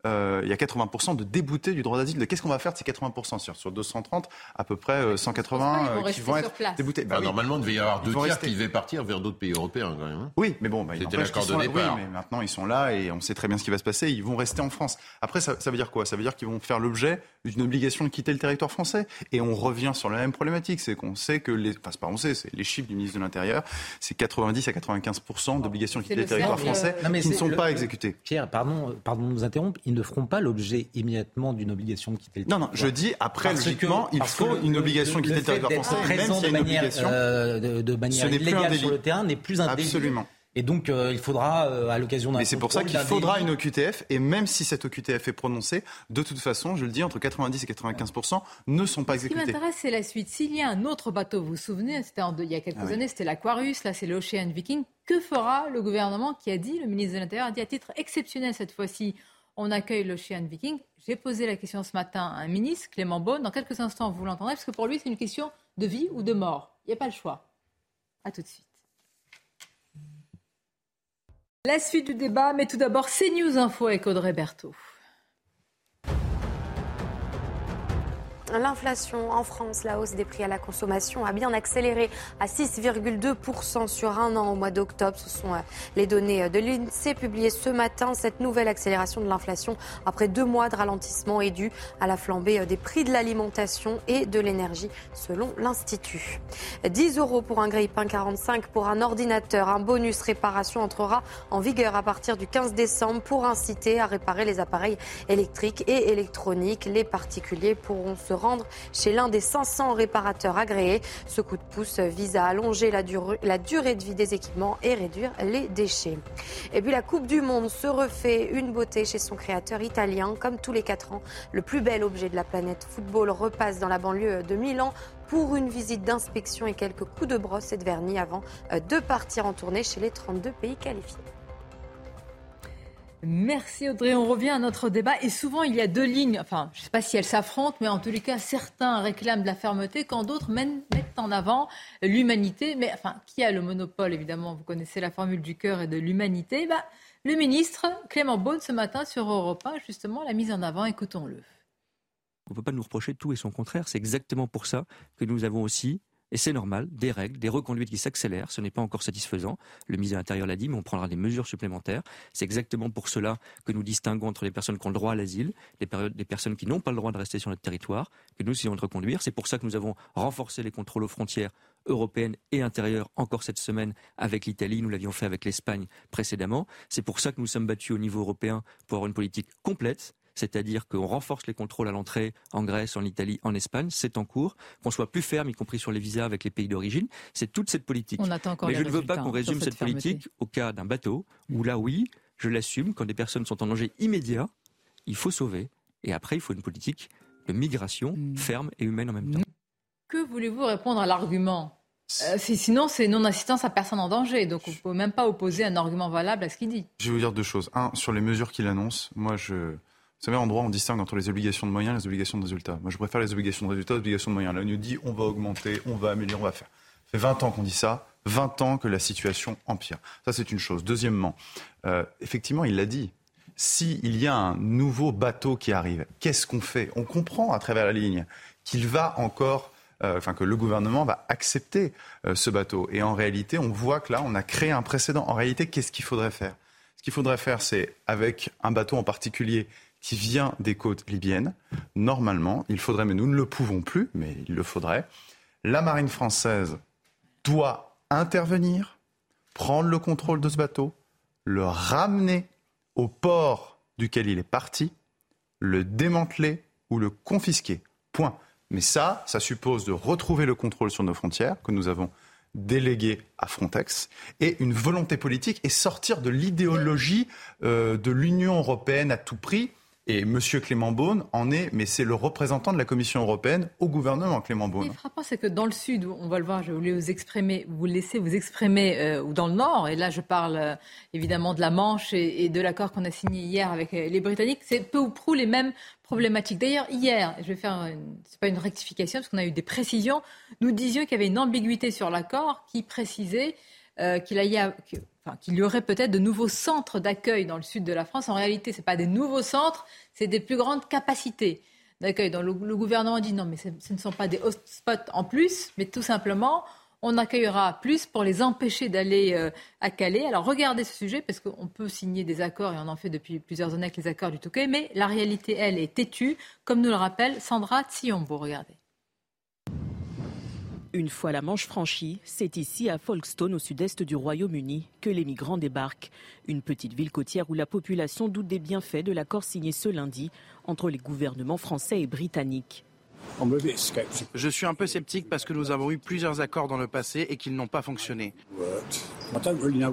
euh, il y a 80% de déboutés du droit d'asile. Qu'est-ce qu'on va faire de ces 80% sur, sur 230, à peu près 180 euh, qui vont être déboutés bah, Normalement, il devait y avoir deux tiers qui devaient partir vers d'autres pays européens quand même. Hein. Oui, mais bon, bah, c'était l'accord de départ. Oui, mais maintenant ils sont là et on sait très bien ce qui va se passer. Ils vont rester en France. Après, ça, ça veut dire quoi? Ça veut dire qu'ils vont faire l'objet d'une obligation de quitter le territoire français. Et on revient sur la même problématique, c'est qu'on sait que les, enfin c'est pas on sait, c'est les chiffres du ministre de l'Intérieur, c'est 90 à 95 d'obligations de quitter le, territoire français qui ne sont pas exécutées. Pierre, pardon, pardon de nous interrompre, ils ne feront pas l'objet immédiatement d'une obligation de quitter le territoire. Non, non, je dis après logiquement, il faut une obligation de quitter le, territoire français, même s'il y a une obligation, euh, de, manière illégale sur le terrain n'est plus un Absolument. Et donc, euh, il faudra, euh, à l'occasion d'un. Mais c'est pour ça qu'il faudra une OQTF. Et même si cette OQTF est prononcée, de toute façon, je le dis, entre 90 et 95% ne sont pas exécutés. Ce qui m'intéresse, c'est la suite. S'il y a un autre bateau, vous vous souvenez, c'était il y a quelques ah années, c'était l'Aquarius, là, c'est l'Ocean Viking. Que fera le gouvernement qui a dit, le ministre de l'Intérieur a dit à titre exceptionnel cette fois-ci, on accueille l'Ocean Viking. J'ai posé la question ce matin à un ministre, Clément Beaune. Dans quelques instants, vous l'entendrez, parce que pour lui, c'est une question de vie ou de mort. Il n'y a pas le choix. À tout de suite. La suite du débat, mais tout d'abord, c'est News Info avec Audrey Berthaud. L'inflation en France, la hausse des prix à la consommation a bien accéléré à 6,2% sur un an au mois d'octobre. Ce sont euh, les données de l'INSEE publiées ce matin. Cette nouvelle accélération de l'inflation après deux mois de ralentissement est due à la flambée euh, des prix de l'alimentation et de l'énergie selon l'Institut. 10 euros pour un grille-pain 45 pour un ordinateur. Un bonus réparation entrera en vigueur à partir du 15 décembre pour inciter à réparer les appareils électriques et électroniques. Les particuliers pourront se chez l'un des 500 réparateurs agréés. Ce coup de pouce vise à allonger la, durée, la durée de vie des équipements et réduire les déchets. Et puis la Coupe du Monde se refait une beauté chez son créateur italien. Comme tous les 4 ans, le plus bel objet de la planète football repasse dans la banlieue de Milan pour une visite d'inspection et quelques coups de brosse et de vernis avant euh, de partir en tournée chez les 32 pays qualifiés. Merci Audrey. On revient à notre débat. Et souvent, il y a deux lignes. Enfin, je ne sais pas si elles s'affrontent, mais en tous les cas, certains réclament de la fermeté quand d'autres mettent en avant l'humanité. Mais enfin, qui a le monopole Évidemment, vous connaissez la formule du cœur et de l'humanité. Bah, le ministre Clément Beaune, ce matin sur Europe 1, justement, l'a mise en avant. Écoutons-le. On ne peut pas nous reprocher tout et son contraire. C'est exactement pour ça que nous avons aussi et c'est normal, des règles, des reconduites qui s'accélèrent. Ce n'est pas encore satisfaisant. Le ministre de l'Intérieur l'a dit, mais on prendra des mesures supplémentaires. C'est exactement pour cela que nous distinguons entre les personnes qui ont le droit à l'asile, les, personnes qui n'ont pas le droit de rester sur notre territoire, que nous essayons de reconduire. C'est pour ça que nous avons renforcé les contrôles aux frontières européennes et intérieures encore cette semaine avec l'Italie. Nous l'avions fait avec l'Espagne précédemment. C'est pour ça que nous sommes battus au niveau européen pour avoir une politique complète c'est-à-dire qu'on renforce les contrôles à l'entrée en Grèce, en Italie, en Espagne, c'est en cours, qu'on soit plus ferme, y compris sur les visas avec les pays d'origine. C'est toute cette politique. On attend encore Mais je ne veux pas qu'on résume cette, politique au cas d'un bateau, où là, oui, je l'assume, quand des personnes sont en danger immédiat, il faut sauver. Et après, il faut une politique de migration mm. ferme et humaine en même temps. Que voulez-vous répondre à l'argument euh, sinon, c'est non-assistance à personne en danger. Donc, on ne peut même pas opposer un argument valable à ce qu'il dit. Je vais vous dire deux choses. Un, sur les mesures qu'il annonce, moi, je, vous savez, en droit, on distingue entre les obligations de moyens et les obligations de résultats. Moi, je préfère les obligations de résultats aux obligations de moyens. Là, on nous dit on va augmenter, on va améliorer, on va faire. Ça fait 20 ans qu'on dit ça, 20 ans que la situation empire. Ça, c'est une chose. Deuxièmement, euh, effectivement, il l'a dit. S'il y a un nouveau bateau qui arrive, qu'est-ce qu'on fait? On comprend à travers la ligne qu'il va encore euh, enfin que le gouvernement va accepter euh, ce bateau. Et en réalité, on voit que là, on a créé un précédent. En réalité, qu'est-ce qu'il faudrait faire? Ce qu'il faudrait faire, c'est avec un bateau en particulier qui vient des côtes libyennes, normalement, il faudrait, mais nous ne le pouvons plus, mais il le faudrait, la marine française doit intervenir, prendre le contrôle de ce bateau, le ramener au port duquel il est parti, le démanteler ou le confisquer. Point. Mais ça, ça suppose de retrouver le contrôle sur nos frontières que nous avons délégué à Frontex et une volonté politique et sortir de l'idéologie euh, de l'Union européenne à tout prix et M. Clément Beaune en est, mais c'est le représentant de la Commission européenne au gouvernement, Clément Beaune. Ce qui est frappant, c'est que dans le Sud, on va le voir, je voulais vous exprimer, vous laisser vous exprimer, euh, ou dans le Nord, et là je parle euh, évidemment de la Manche et, de l'accord qu'on a signé hier avec euh, les Britanniques, c'est peu ou prou les mêmes problématiques. D'ailleurs, hier, je vais faire, c'est pas une rectification, parce qu'on a eu des précisions, nous disions qu'il y avait une ambiguïté sur l'accord qui précisait qu'il y qu'il y aurait peut-être de nouveaux centres d'accueil dans le sud de la France. En réalité, ce n'est pas des nouveaux centres, c'est des plus grandes capacités d'accueil. Le, le, gouvernement dit non, mais ce, ne sont pas des hotspots en plus, mais tout simplement, on accueillera plus pour les empêcher d'aller euh, à Calais. Alors regardez ce sujet, parce qu'on peut signer des accords, et on en fait depuis plusieurs années avec les accords du Touquet, mais la réalité, elle, est têtue, comme nous le rappelle Sandra Tsiombo. Regardez. Une fois la Manche franchie, c'est ici à Folkestone, au sud-est du Royaume-Uni, que les migrants débarquent. Une petite ville côtière où la population doute des bienfaits de l'accord signé ce lundi entre les gouvernements français et britanniques. Je suis un peu sceptique parce que nous avons eu plusieurs accords dans le passé et qu'ils n'ont pas fonctionné.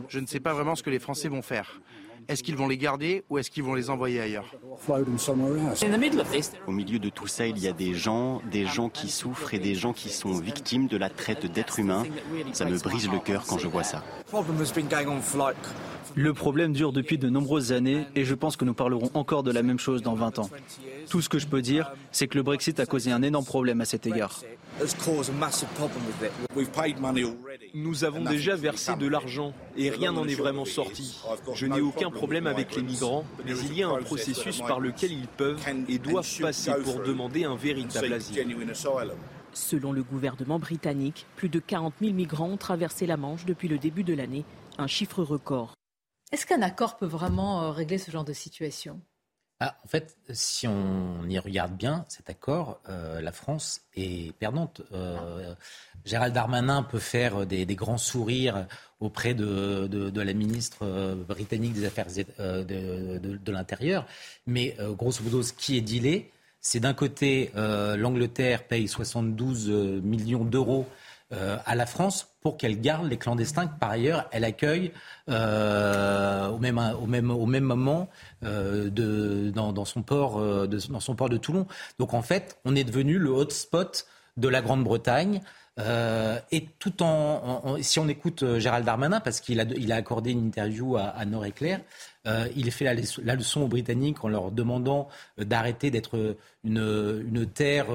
Je ne sais pas vraiment ce que les Français vont faire. Est-ce qu'ils vont les garder ou est-ce qu'ils vont les envoyer ailleurs Au milieu de tout ça, il y a des gens, des gens qui souffrent et des gens qui sont victimes de la traite d'êtres humains. Ça me brise le cœur quand je vois ça. Le problème dure depuis de nombreuses années et je pense que nous parlerons encore de la même chose dans 20 ans. Tout ce que je peux dire, c'est que le Brexit a causé un énorme problème à cet égard. Nous avons déjà versé de l'argent et rien n'en est vraiment sorti. Je n'ai aucun problème avec les migrants, mais il y a un processus par lequel ils peuvent et doivent passer pour demander un véritable asile. Selon le gouvernement britannique, plus de 40 000 migrants ont traversé la Manche depuis le début de l'année, un chiffre record. Est-ce qu'un accord peut vraiment euh, régler ce genre de situation? Ah, en fait, si on y regarde bien, cet accord, euh, la France est perdante. Euh, Gérald Darmanin peut faire des, grands sourires auprès de, la ministre britannique des Affaires de, l'Intérieur, mais grosso modo, ce qui est dealé, c'est d'un côté, l'Angleterre paye 72 millions d'euros euh, à la France pour qu'elle garde les clandestins que par ailleurs elle accueille euh, au, même, au, même, au même moment euh, de, dans, son port, de, dans son port de Toulon. Donc en fait, on est devenu le hotspot de la Grande-Bretagne. Et tout en, si on écoute Gérald Darmanin, parce qu'il a, il a accordé une interview à, à Nord Éclair, euh, il fait la, leçon aux Britanniques en leur demandant euh, d'arrêter d'être une, une, terre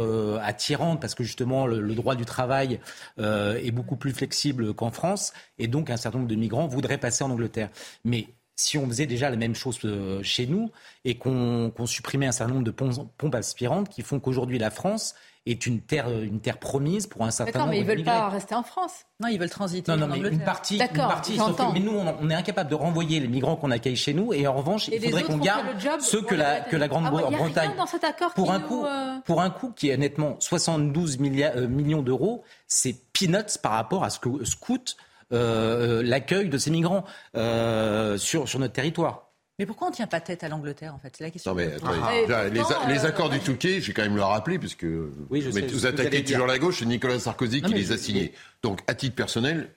attirante, parce que justement le, droit du travail est beaucoup plus flexible qu'en France, et donc un certain nombre de migrants voudraient passer en Angleterre. Mais si on faisait déjà la même chose chez nous et qu'on supprimait un certain nombre de pompes aspirantes qui font qu'aujourd'hui la France est une terre, une terre promise pour un certain nombre de mais ils veulent pas rester en France. Non, ils veulent transiter. Non, non, mais une partie, une partie mais nous, on, est incapable de renvoyer les migrants qu'on accueille chez nous, et en revanche, il faudrait qu'on garde ceux que la, que la Grande-Bretagne. Ah dans cet accord pour un coût, euh, pour un coût qui est nettement 72 euh, millions d'euros, c'est peanuts par rapport à ce que ce coûte euh, l'accueil de ces migrants sur sur notre territoire. Mais pourquoi on ne tient pas tête à l'Angleterre, en fait? C'est la question. Non, mais, ah. les, euh, accords du Touquet, j'ai quand même le rappeler, puisque oui, je vous attaquez toujours la gauche, c'est Nicolas Sarkozy qui les a signés. Donc, à titre personnel,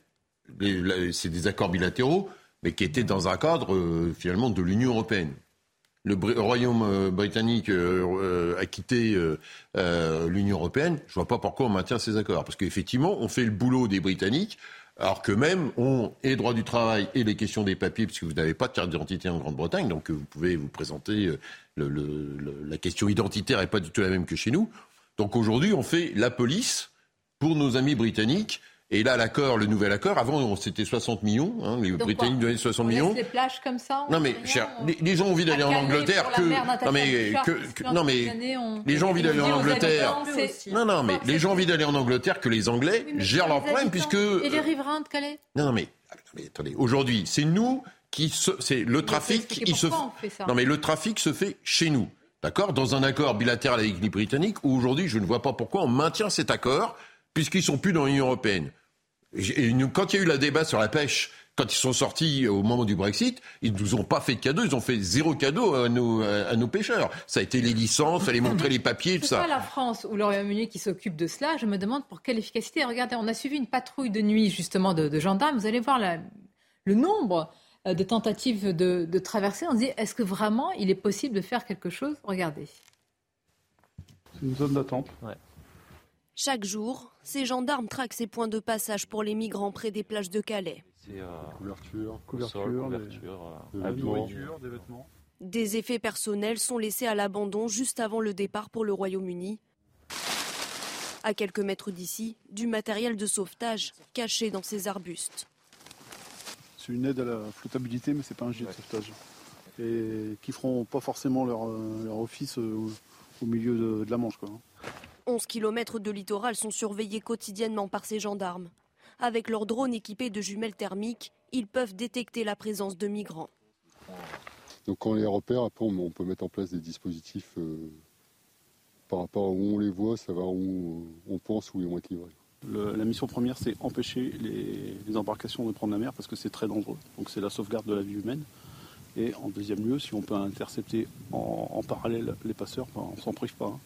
c'est des accords bilatéraux, mais qui étaient dans un cadre, euh, finalement, de l'Union européenne. Le Royaume euh, britannique a quitté l'Union européenne. Je ne vois pas pourquoi on maintient ces accords. Parce qu'effectivement, on fait le boulot des Britanniques alors que même ont et droit du travail et les questions des papiers, puisque vous n'avez pas de carte d'identité en Grande-Bretagne, donc vous pouvez vous présenter, euh, la question identitaire n'est pas du tout la même que chez nous. Donc aujourd'hui, on fait la police pour nos amis britanniques et là, l'accord, le nouvel accord, avant, c'était 60 millions. Hein, les Britanniques donnaient 60 on millions. les plages comme ça Non, mais cher, les, gens ont envie d'aller en Angleterre que. Non, mais, que, non, mais les gens ont envie d'aller en Angleterre. Non, non, mais les gens ont envie d'aller en Angleterre que les Anglais gèrent leurs problèmes, puisque. Et les riverains de Calais Non, non, mais, mais attendez, aujourd'hui, c'est nous qui. C'est le trafic. Il se, non, mais le trafic se fait chez nous. D'accord Dans un accord bilatéral avec les Britanniques, où aujourd'hui, je ne vois pas pourquoi on maintient cet accord, puisqu'ils sont plus dans l'Union européenne. Et quand il y a eu la débat sur la pêche, quand ils sont sortis au moment du Brexit, ils nous ont pas fait de cadeau, ils ont fait zéro cadeau à nos, à nos pêcheurs. Ça a été les licences, fallait montrer les papiers, tout ça. Pas la France ou le Royaume-Uni qui s'occupe de cela. Je me demande pour quelle efficacité. Regardez, on a suivi une patrouille de nuit justement de, gendarmes. Vous allez voir le nombre euh, de tentatives de, de traverser. On se dit, est-ce que vraiment il est possible de faire quelque chose? Regardez. C'est une zone d'attente. Ouais. Chaque jour, ces gendarmes traquent ces points de passage pour les migrants près des plages de Calais. Euh, couverture, couverture, euh, des, vêtements. Des effets personnels sont laissés à l'abandon juste avant le départ pour le Royaume-Uni. À quelques mètres d'ici, du matériel de sauvetage caché dans ces arbustes. C'est une aide à la flottabilité, mais ce n'est pas un gilet de sauvetage. Et qui feront pas forcément leur, euh, office au, milieu de, la Manche. Quoi. 11 km de littoral sont surveillés quotidiennement par ces gendarmes. Avec leurs drones équipés de jumelles thermiques, ils peuvent détecter la présence de migrants. Donc quand on les repère, après on peut mettre en place des dispositifs euh, par rapport à où on les voit, savoir où on pense où ils vont être livrés. la mission première, c'est empêcher les, embarcations de prendre la mer parce que c'est très dangereux. Donc c'est la sauvegarde de la vie humaine. Et en deuxième lieu, si on peut intercepter en, parallèle les passeurs, ben, on s'en prive pas. Hein.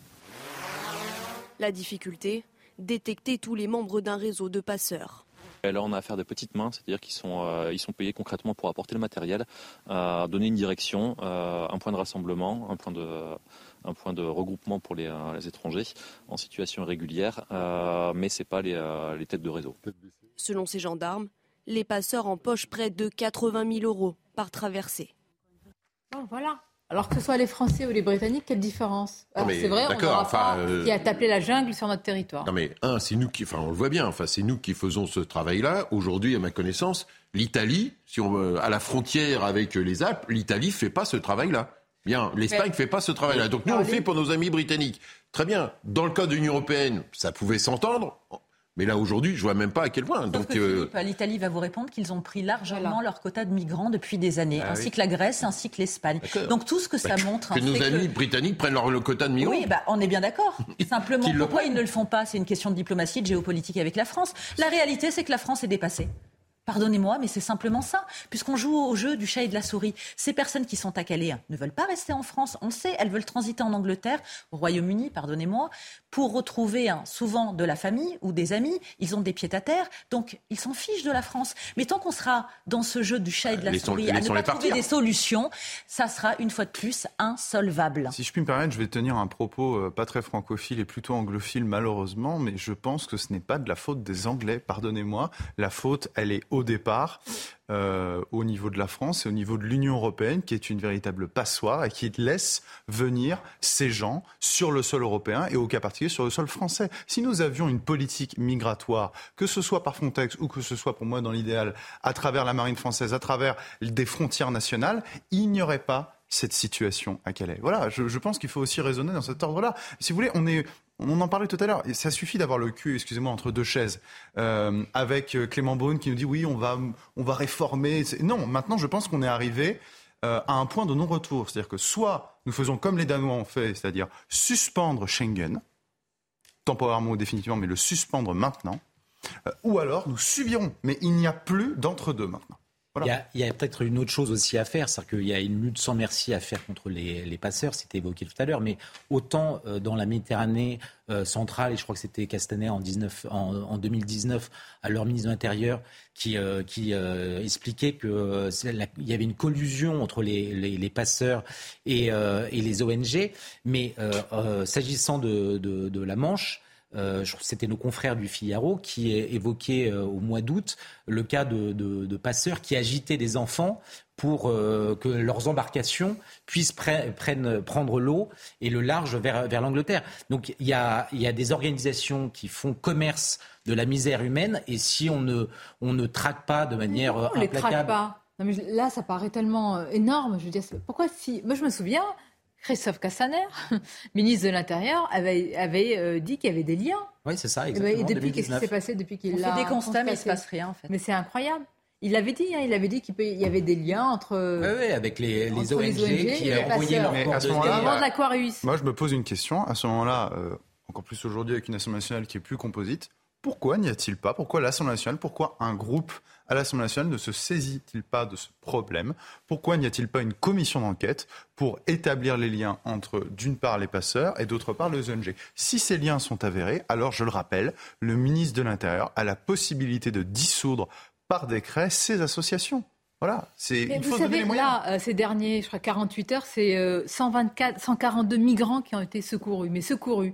La difficulté Détecter tous les membres d'un réseau de passeurs. Là, on a affaire de petites mains, c'est-à-dire qu'ils sont, euh, ils sont payés concrètement pour apporter le matériel, euh, donner une direction, euh, un point de rassemblement, un point de, un point de regroupement pour les, étrangers en situation irrégulière, mais ce n'est pas les, les, têtes de réseau. Selon ces gendarmes, les passeurs empochent près de 80 000 euros par traversée. Bon, voilà. Alors que ce soit les Français ou les Britanniques, quelle différence C'est vrai, on n'aura pas qui a tapé la jungle sur notre territoire. Non mais un, c'est nous qui, enfin on le voit bien, enfin c'est nous qui faisons ce travail-là. Aujourd'hui, à ma connaissance, l'Italie, si on à la frontière avec les Alpes, l'Italie fait pas ce travail-là. Bien, l'Espagne ne fait pas ce travail-là. Donc nous, on le fait pour nos amis britanniques. Très bien. Dans le cas de l'Union européenne, ça pouvait s'entendre. Mais là, aujourd'hui, je vois même pas à quel point. Donc, euh, l'Italie va vous répondre qu'ils ont pris largement leur quota de migrants depuis des années, ah ainsi que la Grèce, ainsi que l'Espagne. Donc tout ce que ça bah, montre... Que nos amis britanniques prennent leur quota de migrants. Oui, bah, on est bien d'accord. Simplement, pourquoi ils ne le font pas? C'est une question de diplomatie, de géopolitique avec la France. La réalité, c'est que la France est dépassée. Pardonnez-moi, mais c'est simplement ça. Puisqu'on joue au jeu du chat et de la souris. Ces personnes qui sont à Calais ne veulent pas rester en France. On le sait, elles veulent transiter en Angleterre, au Royaume-Uni, pardonnez-moi, pour retrouver souvent de la famille ou des amis. Ils ont des pieds à terre, donc ils s'en fichent de la France. Mais tant qu'on sera dans ce jeu du chat et de la souris, à ne pas trouver des solutions, ça sera une fois de plus insolvable. Si je puis me permettre, je vais tenir un propos euh, pas très francophile et plutôt anglophile, malheureusement, mais je pense que ce n'est pas de la faute des Anglais, pardonnez-moi. La faute, elle est au départ euh, au niveau de la France et au niveau de l'Union européenne, qui est une véritable passoire et qui laisse venir ces gens sur le sol européen et au cas particulier sur le sol français. Si nous avions une politique migratoire, que ce soit par Frontex ou que ce soit pour moi dans l'idéal à travers la marine française, à travers des frontières nationales, il n'y aurait pas cette situation à Calais. Voilà, je, je pense qu'il faut aussi raisonner dans cet ordre-là. Si vous voulez, on est, on en parlait tout à l'heure. Ça suffit d'avoir le cul, excusez-moi, entre deux chaises. Euh, avec euh, Clément Beaune qui nous dit oui, on va, on va réformer. Non, maintenant, je pense qu'on est arrivé euh, à un point de non-retour. C'est-à-dire que soit nous faisons comme les Danois ont fait, c'est-à-dire suspendre Schengen, temporairement ou définitivement, mais le suspendre maintenant, ou alors nous subirons. Mais il n'y a plus d'entre-deux maintenant. Il y a, peut-être une autre chose aussi à faire, c'est-à-dire qu'il y a une lutte sans merci à faire contre les, passeurs, c'était évoqué tout à l'heure, mais autant euh, dans la Méditerranée euh, centrale, et je crois que c'était Castaner en, 19, en, 2019, à leur ministre de l'Intérieur, qui, euh, qui expliquait qu'il y avait une collusion entre les, passeurs et, les ONG, mais s'agissant de, la Manche, euh, c'était nos confrères du Figaro qui évoquaient euh, au mois d'août le cas de, passeurs qui agitaient des enfants pour euh, que leurs embarcations puissent prendre l'eau et le large vers, l'Angleterre. Donc il y, a, des organisations qui font commerce de la misère humaine et si on ne, on ne traque pas de manière on implacable... Les traque pas? là, ça paraît tellement énorme. Je veux dire, pourquoi si Moi, je me souviens, Christophe Cassaner, ministre de l'Intérieur, avait, avait euh, dit qu'il y avait des liens. Oui, c'est ça, exactement. Et depuis, qu'est-ce qui s'est passé depuis qu'il l'a fait des constats, mais il ne se passe rien, en fait. Mais c'est incroyable. Il l'avait dit, hein, il avait dit qu'il y avait des liens entre. Oui, oui avec les, les, ONG, qui envoyaient leurs à ce moment-là, Moi, je me pose une question. À ce moment-là, euh, encore plus aujourd'hui avec une Assemblée nationale qui est plus composite, pourquoi n'y a-t-il pas? Pourquoi l'Assemblée nationale? Pourquoi un groupe à l'Assemblée nationale ne se saisit-il pas de ce problème? Pourquoi n'y a-t-il pas une commission d'enquête pour établir les liens entre, d'une part, les passeurs et d'autre part, les ONG Si ces liens sont avérés, alors, je le rappelle, le ministre de l'Intérieur a la possibilité de dissoudre par décret ces associations. Voilà, c'est il faut vous savez, Là, euh, ces derniers, je crois, 48 heures, c'est 124, euh, 142 migrants qui ont été secourus, mais secourus.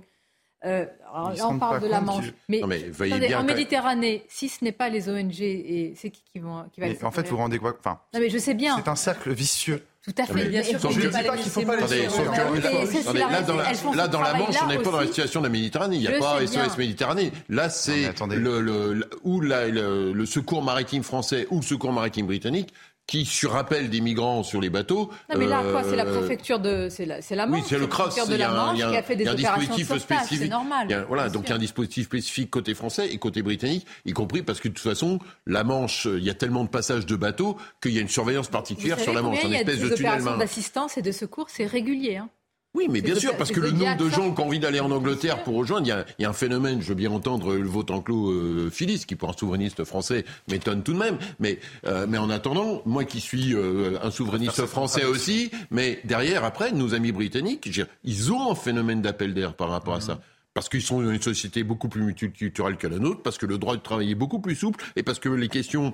Euh, là, on parle de la Manche. Mais, en Méditerranée, si ce n'est pas les ONG, et c'est qui qui vont qui va mais En fait, vous vous rendez quoi enfin, Non, mais je sais bien. C'est un cercle vicieux. Tout à fait, bien sûr. je ne dis pas qu'il ne faut pas les Là, dans la, là, dans la Manche, on n'est pas dans la situation de la Méditerranée. Il n'y a pas SOS Méditerranée. Là, c'est le, ou le secours maritime français ou le secours maritime britannique qui surrappelle des migrants sur les bateaux. Non, mais là, quoi, c'est la euh, préfecture de, c'est la, c'est la Manche. Oui, c'est le CROSS. de la Manche qui a fait des opérations de sauvetage, c'est normal. voilà, donc il y a un dispositif spécifique côté français et côté britannique, y compris parce que de toute façon, la Manche, il y a tellement de passages de bateaux qu'il y a une surveillance particulière sur la Manche, une espèce de tunnel. D'assistance et de secours, c'est régulier. Hein. Oui, mais bien sûr, parce que le nombre de gens qui ont envie d'aller en Angleterre pour rejoindre, il y a, un phénomène, je veux bien entendre le vote enclos euh, Phyllis, qui pour un souverainiste français m'étonne tout de même, mais, euh, mais en attendant, moi qui suis euh, un souverainiste français aussi, mais derrière, après, nos amis britanniques, ils ont un phénomène d'appel d'air par rapport à ça. Parce qu'ils sont une société beaucoup plus multiculturelle que la nôtre, parce que le droit de travail est beaucoup plus souple, et parce que les questions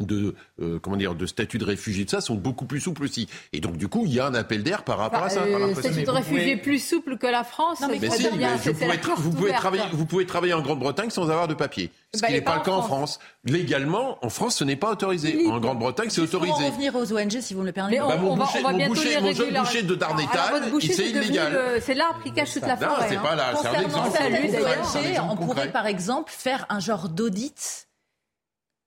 de euh, comment dire de statut de réfugié de ça sont beaucoup plus souples aussi. Et donc du coup, il y a un appel d'air par rapport à ça. Euh, statut de réfugié plus souple que la France. Non, mais, si, vous, pouvez vous, pouvez travailler, vous pouvez travailler en Grande-Bretagne sans avoir de papier. Ce bah, qui n'est pas, le cas en France. Légalement, en France, ce n'est pas autorisé. En Grande-Bretagne, c'est autorisé. Pour revenir aux ONG, si vous me le permettez. Bah, mon, boucher, mon, boucher, mon jeune boucher de Darnétal, c'est illégal. C'est l'arbre qui cache toute la forêt. c'est pas là. C'est un exemple. On pourrait, par exemple, faire un genre d'audit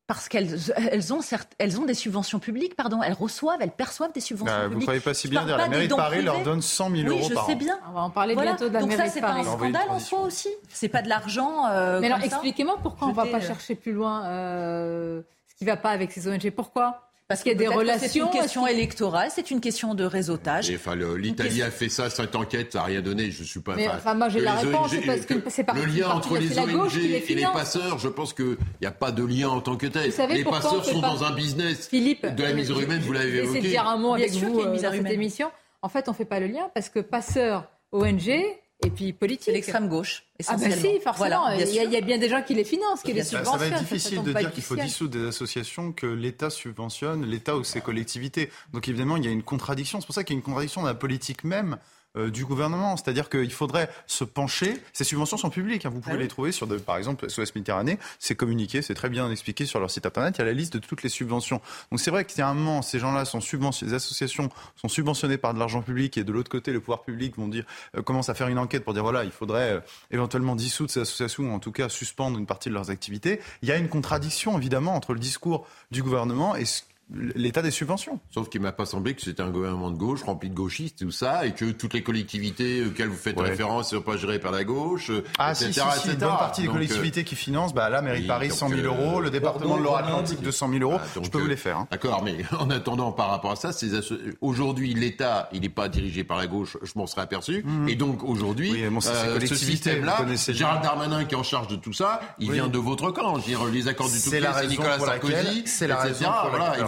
parce qu'elles elles ont, elles ont des subventions publiques, pardon, elles reçoivent, elles perçoivent des subventions publiques. Vous ne croyez pas si bien dire, la mairie de Paris leur donne 100 000 euros oui, par an. je sais bien. On va en parler bientôt de la Donc mairie ça, de Paris. c'est pas un scandale en soi aussi C'est pas de l'argent euh, Mais alors, expliquez-moi pourquoi on ne va pas chercher plus loin euh, ce qui ne va pas avec ces ONG. Pourquoi? Parce qu'il y a des relations. C'est une question électorale, c'est une question de réseautage. Enfin, l'Italie a fait ça, cette enquête, ça n'a rien donné. Je suis pas. Mais, enfin, moi j'ai la réponse, parce que c'est pas. Le lien entre les ONG et les passeurs, je pense qu'il n'y a pas de lien en tant que tel. Les passeurs sont dans un business Philippe, de la misère humaine, vous l'avez évoqué. Dire un mot avec vous euh, dans cette émission. En fait, on ne fait pas le lien parce que passeurs, ONG, et puis politique. L'extrême gauche, Ah ben si, forcément. il, y a, bien des gens qui les financent, qui les subventionnent. Ça va être difficile de dire qu'il faut dissoudre des associations que l'État subventionne, l'État ou ses collectivités. Donc évidemment, il y a une contradiction. C'est pour ça qu'il y a une contradiction dans la politique même euh, du gouvernement. C'est-à-dire qu'il faudrait se pencher. Ces subventions sont publiques. Hein. Vous pouvez ah les trouver sur, de, par exemple, SOS Méditerranée. C'est communiqué, c'est très bien expliqué sur leur site internet. Il y a la liste de toutes les subventions. Donc c'est vrai a un moment, ces gens-là sont subventionnés, les associations sont subventionnées par de l'argent public et de l'autre côté, le pouvoir public vont dire, euh, commence à faire une enquête pour dire voilà, il faudrait euh, éventuellement dissoudre ces associations ou en tout cas suspendre une partie de leurs activités. Il y a une contradiction évidemment entre le discours du gouvernement et ce l'état des subventions. Sauf qu'il m'a pas semblé que c'était un gouvernement de gauche rempli de gauchistes et tout ça, et que toutes les collectivités auxquelles vous faites référence ne sont pas gérées par la gauche, ah, etc. Si, si, si, Une bonne partie des collectivités qui financent, bah, la mairie de Paris 100 000 euros, le département de Loire-Atlantique 200 000 euros, ah, je peux vous les faire. Hein. D'accord, mais en attendant par rapport à ça, aujourd'hui l'État, il n'est pas dirigé par la gauche, je m'en serais aperçu, mmh. et donc aujourd'hui, oui, bon, euh, ce système-là, Gérald Darmanin qui est en charge de tout ça, il vient de votre camp. Je veux dire, les accords du tout c'est Nicolas Sarkozy,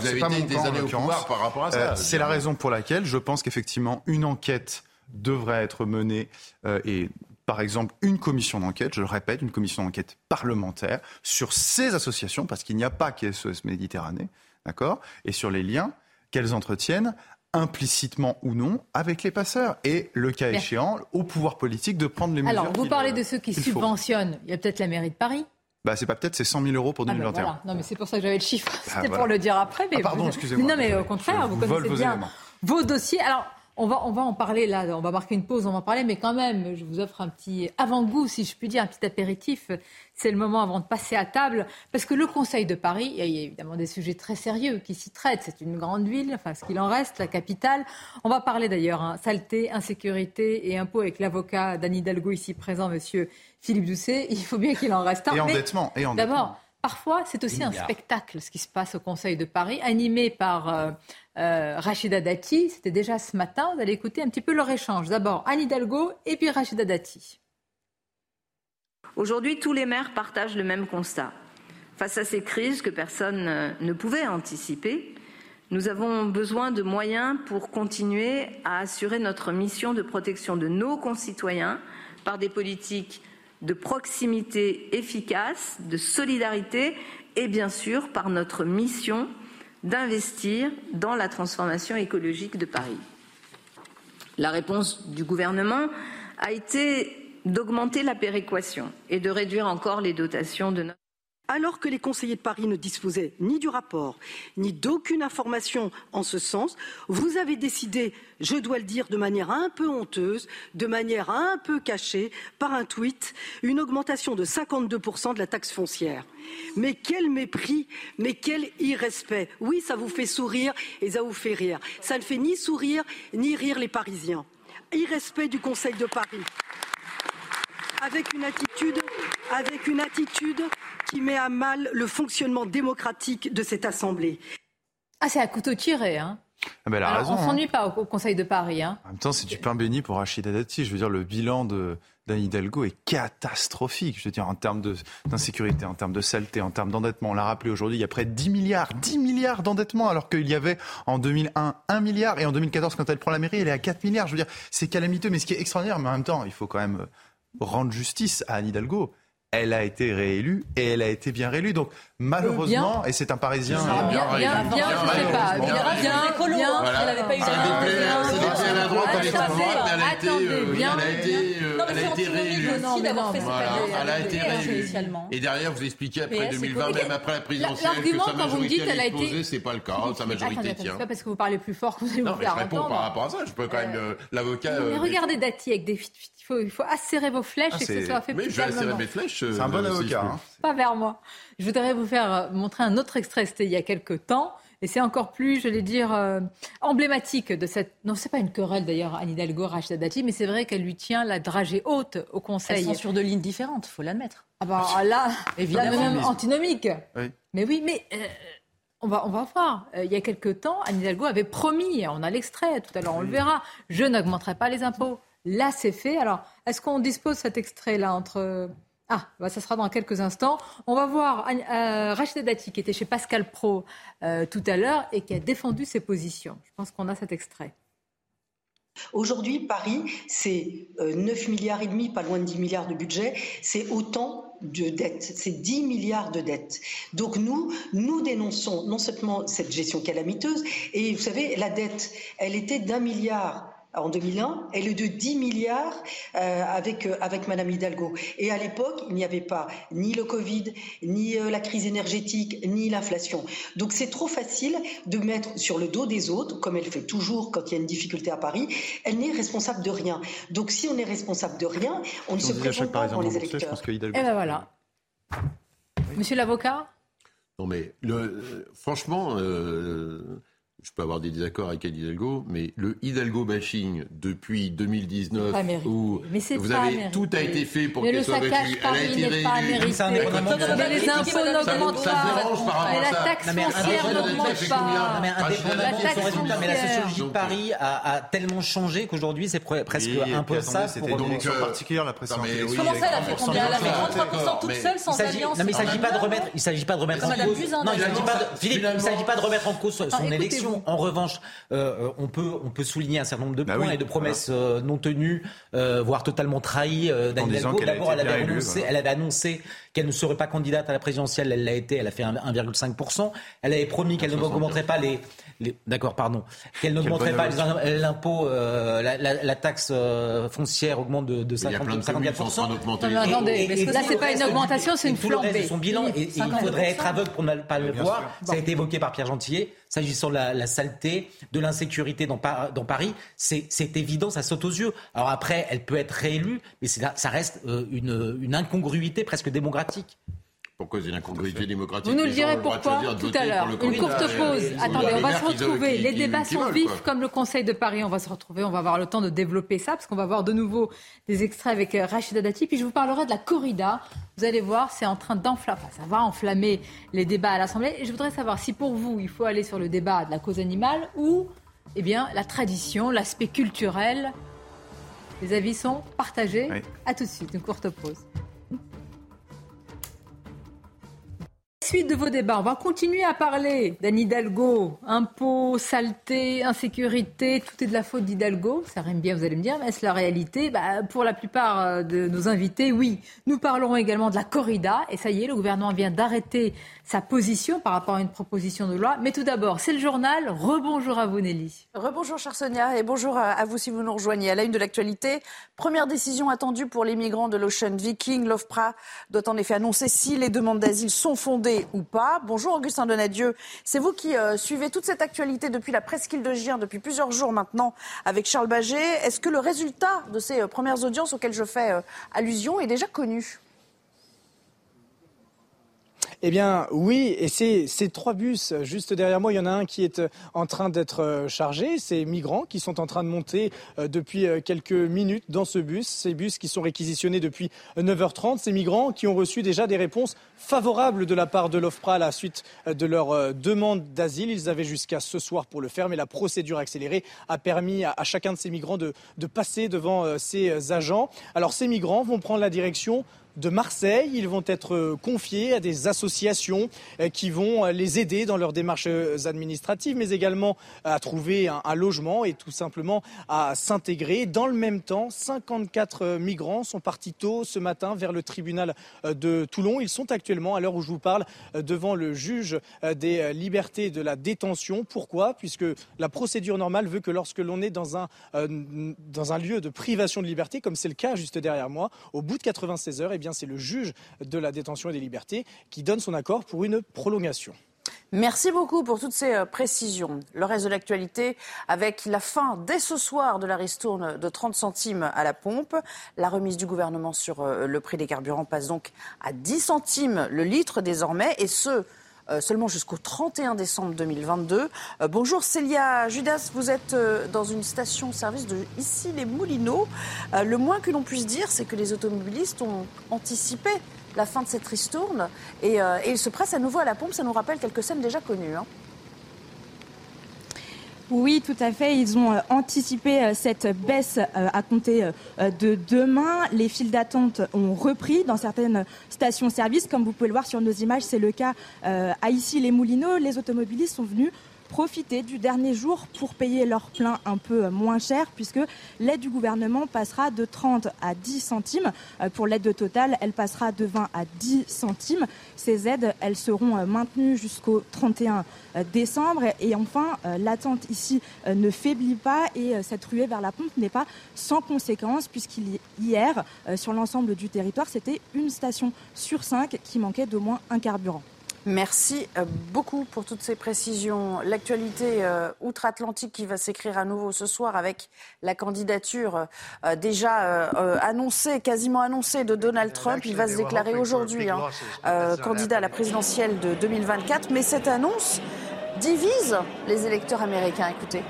c'est la raison pour laquelle, vous avez été des années par rapport à ça. Euh, c'est la raison pour laquelle je pense qu'effectivement une enquête devrait être menée euh, et par exemple une commission d'enquête, je le répète, une commission d'enquête parlementaire sur ces associations, parce qu'il n'y a pas qu'SOS Méditerranée, d'accord, et sur les liens qu'elles entretiennent implicitement ou non avec les passeurs. Et le cas échéant au pouvoir politique de prendre les mesures. Alors vous parlez de ceux qui subventionnent, il y a peut-être la mairie de Paris bah, c'est pas peut-être, c'est 100 000 euros pour 2021. Ah ben Non, mais c'est pour ça que j'avais le chiffre. Bah, C'était pour le dire après. Mais ah, pardon, excusez-moi. Non, mais au contraire, vous connaissez bien vos dossiers. Alors, on va, on va en parler là, on va marquer une pause, on va en parler, mais quand même, je vous offre un petit avant-goût, si je puis dire, un petit apéritif. C'est le moment avant de passer à table, parce que le Conseil de Paris, il y a évidemment des sujets très sérieux qui s'y traitent. C'est une grande ville, enfin ce qu'il en reste, la capitale. On va parler d'ailleurs hein, saleté, insécurité et impôts avec l'avocat d'Anne Hidalgo ici présent, monsieur Philippe Doucet. Il faut bien qu'il en reste un. Et endettement. Et endettement. D'abord, Parfois, c'est aussi un spectacle, ce qui se passe au Conseil de Paris, animé par euh, euh, Rachida Dati. C'était déjà ce matin. Vous écouter un petit peu leur échange. D'abord, Anne Hidalgo et puis Rachida Dati. Aujourd'hui, tous les maires partagent le même constat. Face à ces crises que personne euh, ne pouvait anticiper, nous avons besoin de moyens pour continuer à assurer notre mission de protection de nos concitoyens par des politiques de proximité efficace, de solidarité et bien sûr par notre mission d'investir dans la transformation écologique de Paris. La réponse du gouvernement a été d'augmenter la péréquation et de réduire encore les dotations de notre alors que les conseillers de Paris ne disposaient ni du rapport, ni d'aucune information en ce sens, vous avez décidé, je dois le dire de manière un peu honteuse, de manière un peu cachée, par un tweet, une augmentation de 52% de la taxe foncière. Mais quel mépris, mais quel irrespect. Oui, ça vous fait sourire et ça vous fait rire. Ça ne fait ni sourire ni rire les Parisiens. Irrespect du Conseil de Paris. Avec une attitude, avec une attitude qui met à mal le fonctionnement démocratique de cette Assemblée. Ah, c'est à couteau tiré, hein ah ben, on ne s'ennuie hein. pas au, Conseil de Paris. Hein. En même temps, c'est du pain béni pour Rachida Dati. Je veux dire, le bilan de d'Anne Hidalgo est catastrophique. Je veux dire, en termes d'insécurité, en termes de saleté, en termes d'endettement. On l'a rappelé aujourd'hui, il y a près de 10 milliards, 10 milliards d'endettement, alors qu'il y avait en 2001 1 milliard. Et en 2014, quand elle prend la mairie, elle est à 4 milliards. Je veux dire, c'est calamiteux. Mais ce qui est extraordinaire, mais en même temps, il faut quand même rendre justice à Anne Hidalgo elle a été réélue et elle a été bien réélue. Donc malheureusement, et c'est un Parisien. bien, bien, bien, bien, je sais pas. Bien, bien, bien. Elle n'avait pas eu la droite, elle est à droite, mais elle a été, elle a été, elle a été réélue. Elle a été réélue. Et derrière, vous expliquez après 2020, même après la présidentielle, que sa majorité allait exploser. C'est pas le cas. Sa majorité tient. C'est pas parce que vous parlez plus fort que vous allez vous faire entendre. Non, mais je réponds par rapport à ça. Je peux quand même l'avocat. Mais regardez Dati avec des il faut asserrer vos flèches et que ce soit fait Mais je vais asserrer mes flèches. C'est un bon avocat. Hein. Pas vers moi. Je voudrais vous faire euh, montrer un autre extrait, c'était il y a quelques temps. Et c'est encore plus, je vais dire, euh, emblématique de cette. Non, c'est pas une querelle d'ailleurs, Anne Hidalgo, Rachida Dati, mais c'est vrai qu'elle lui tient la dragée haute au Conseil. Elles sont sur deux lignes différentes, il faut l'admettre. Ah bah là, évidemment, même antinomique. Mais oui, mais. Euh, on va, on va voir. il y a quelques temps, Anne Hidalgo avait promis, on a l'extrait, tout à l'heure on le verra, je n'augmenterai pas les impôts. Là, c'est fait. Alors, est-ce qu'on dispose cet extrait-là entre... Ah, bah, ça sera dans quelques instants. On va voir euh, Rachida Dati, qui était chez Pascal Pro euh, tout à l'heure et qui a défendu ses positions. Je pense qu'on a cet extrait. Aujourd'hui, Paris, c'est 9 euh, milliards et demi, pas loin de 10 milliards de budget, c'est autant de dettes, c'est 10 milliards de dettes. Donc nous, nous dénonçons non seulement cette gestion calamiteuse, et vous savez, la dette, elle était d'un milliard en 2001, elle est de 10 milliards euh, avec, euh, avec Madame Hidalgo. Et à l'époque, il n'y avait pas ni le Covid, ni euh, la crise énergétique, ni l'inflation. Donc c'est trop facile de mettre sur le dos des autres, comme elle fait toujours quand il y a une difficulté à Paris. Elle n'est responsable de rien. Donc si on est responsable de rien, on ne se présente pas devant les électeurs. Et eh ben voilà. Monsieur l'avocat? Non mais le, franchement je peux avoir des désaccords avec Hidalgo, mais le Hidalgo bashing depuis 2019, où vous avez tout a été fait pour qu'elle soit réélue, elle a été réélue. Mais les impôts n'augmentent pas. Mais la taxe foncière n'augmente pas. Mais la sociologie de Paris a tellement changé qu'aujourd'hui c'est presque impossible. C'était une élection particulière la pression. Comment ça, elle a fait combien Elle a fait 33% toute seule sans alliance. Non, mais il ne s'agit pas de remettre, il s'agit pas de remettre en cause. Il ne s'agit pas de remettre en cause son élection. En revanche, euh, on, peut, on peut souligner un certain nombre de bah points et de promesses euh, non tenues, euh, voire totalement trahies d'Anne Hidalgo. D'abord, elle, avait annoncé, elle avait annoncé qu'elle ne serait pas candidate à la présidentielle. Elle l'a été, elle a fait 1,5%. Elle avait promis qu'elle ne augmenterait pas les, D'accord, pardon. Qu'elle n'augmenterait pas l'impôt, la, taxe foncière augmente de, de 50, 54%. mais attendez, mais là, c'est pas une augmentation, c'est une flambée. son bilan et, il faudrait être aveugle pour ne pas le voir. Ça a été évoqué par Pierre Gentillet s'agissant de la, saleté, de l'insécurité dans, Paris, c'est évident, ça saute aux yeux. Alors après, elle peut être réélue, mais ça reste euh, une incongruité presque démocratique. Pourquoi c'est une incongruité démocratique Vous nous le direz pourquoi tout à l'heure. Une courte pause. Attendez, on va se retrouver. Les débats sont vifs comme le Conseil de Paris. On va se retrouver. On va avoir le temps de développer ça parce qu'on va voir de nouveau des extraits avec euh, Rachida Dati. Puis je vous parlerai de la corrida. Vous allez voir, c'est en train d'enflammer. ça va enflammer les débats à l'Assemblée. Et je voudrais savoir si pour vous, il faut aller sur le débat de la cause animale ou, eh bien, la tradition, l'aspect culturel. Les avis sont partagés. À tout de suite. Une courte pause. Suite de vos débats, on va continuer à parler d'Anne Hidalgo. Impôts, saleté, insécurité, tout est de la faute d'Hidalgo. Ça rime bien, vous allez me dire, mais est-ce la réalité? Bah, Pour la plupart euh, de nos invités, oui. Nous parlerons également de la corrida. Et ça y est, le gouvernement vient d'arrêter sa position par rapport à une proposition de loi. Mais tout d'abord, c'est le journal. Rebonjour à vous, Nelly. Rebonjour, cher Sonia, et bonjour à vous si vous nous rejoignez. À la une de l'actualité, première décision attendue pour les migrants de l'Ocean Viking. L'OFPRA doit en effet annoncer si les demandes d'asile sont fondées ou pas. Bonjour, Augustin Donadieu. C'est vous qui euh, suivez toute cette actualité depuis la presqu'île de Gien, depuis plusieurs jours maintenant, avec Charles Baget. Est-ce que le résultat de ces euh, premières audiences auxquelles je fais euh, allusion est déjà connu? Eh bien, oui, et ces, ces trois bus, juste derrière moi, il y en a un qui est euh, en train d'être euh, chargé. Ces migrants qui sont en train de monter euh, depuis quelques minutes dans ce bus. Ces bus qui sont réquisitionnés depuis 9h30. Ces migrants qui ont reçu déjà des réponses favorables de la part de l'OFPRA à la suite de leur demande d'asile. Ils avaient jusqu'à ce soir pour le faire, mais la procédure accélérée a permis à, chacun de ces migrants de passer devant ces agents. Alors, ces migrants vont prendre la direction de Marseille. Ils vont être confiés à des associations qui vont les aider dans leurs démarches administratives, mais également à trouver un, logement et tout simplement à s'intégrer. Dans le même temps, 54 migrants sont partis tôt ce matin vers le tribunal de Toulon. Ils sont actuellement, à l'heure où je vous parle, devant le juge des libertés de la détention. Pourquoi? Puisque la procédure normale veut que lorsque l'on est dans un, dans un lieu de privation de liberté, comme c'est le cas juste derrière moi, au bout de 96 heures, eh bien c'est le juge de la détention et des libertés qui donne son accord pour une prolongation. Merci beaucoup pour toutes ces euh, précisions. Le reste de l'actualité avec la fin dès ce soir de la ristourne de 30 centimes à la pompe. La remise du gouvernement sur euh, le prix des carburants passe donc à 10 centimes le litre désormais et ce seulement jusqu'au 31 décembre 2022. Euh, bonjour Célia Judas, vous êtes euh, dans une station-service de ici les Moulineaux. le moins que l'on puisse dire, c'est que les automobilistes ont anticipé la fin de cette ristourne et, ils se pressent à nouveau à la pompe. Ça nous rappelle quelques scènes déjà connues. Hein. Oui, tout à fait. Ils ont euh, anticipé euh, cette baisse euh, à compter de demain. Les files d'attente ont repris dans certaines stations-service. Comme vous pouvez le voir sur nos images, c'est le cas à ici les Moulineaux. Les automobilistes sont venus profiter du dernier jour pour payer leur plein un peu moins cher puisque l'aide du gouvernement passera de 30 à 10 centimes. Euh, pour l'aide totale, elle passera de 20 à 10 centimes. Ces aides, elles seront euh, maintenues jusqu'au 31 euh, décembre. Et enfin, l'attente ici ne faiblit pas et cette ruée vers la pompe n'est pas sans conséquence puisqu'hier, sur l'ensemble du territoire, c'était une station sur cinq qui manquait d'au moins un carburant. Merci euh, beaucoup pour toutes ces précisions. L'actualité euh, outre-Atlantique qui va s'écrire à nouveau ce soir avec la candidature euh, déjà annoncée, quasiment annoncée de Donald Trump. Il va se déclarer aujourd'hui hein, candidat à la présidentielle de 2024. Mais cette annonce divise les électeurs américains. Écoutez.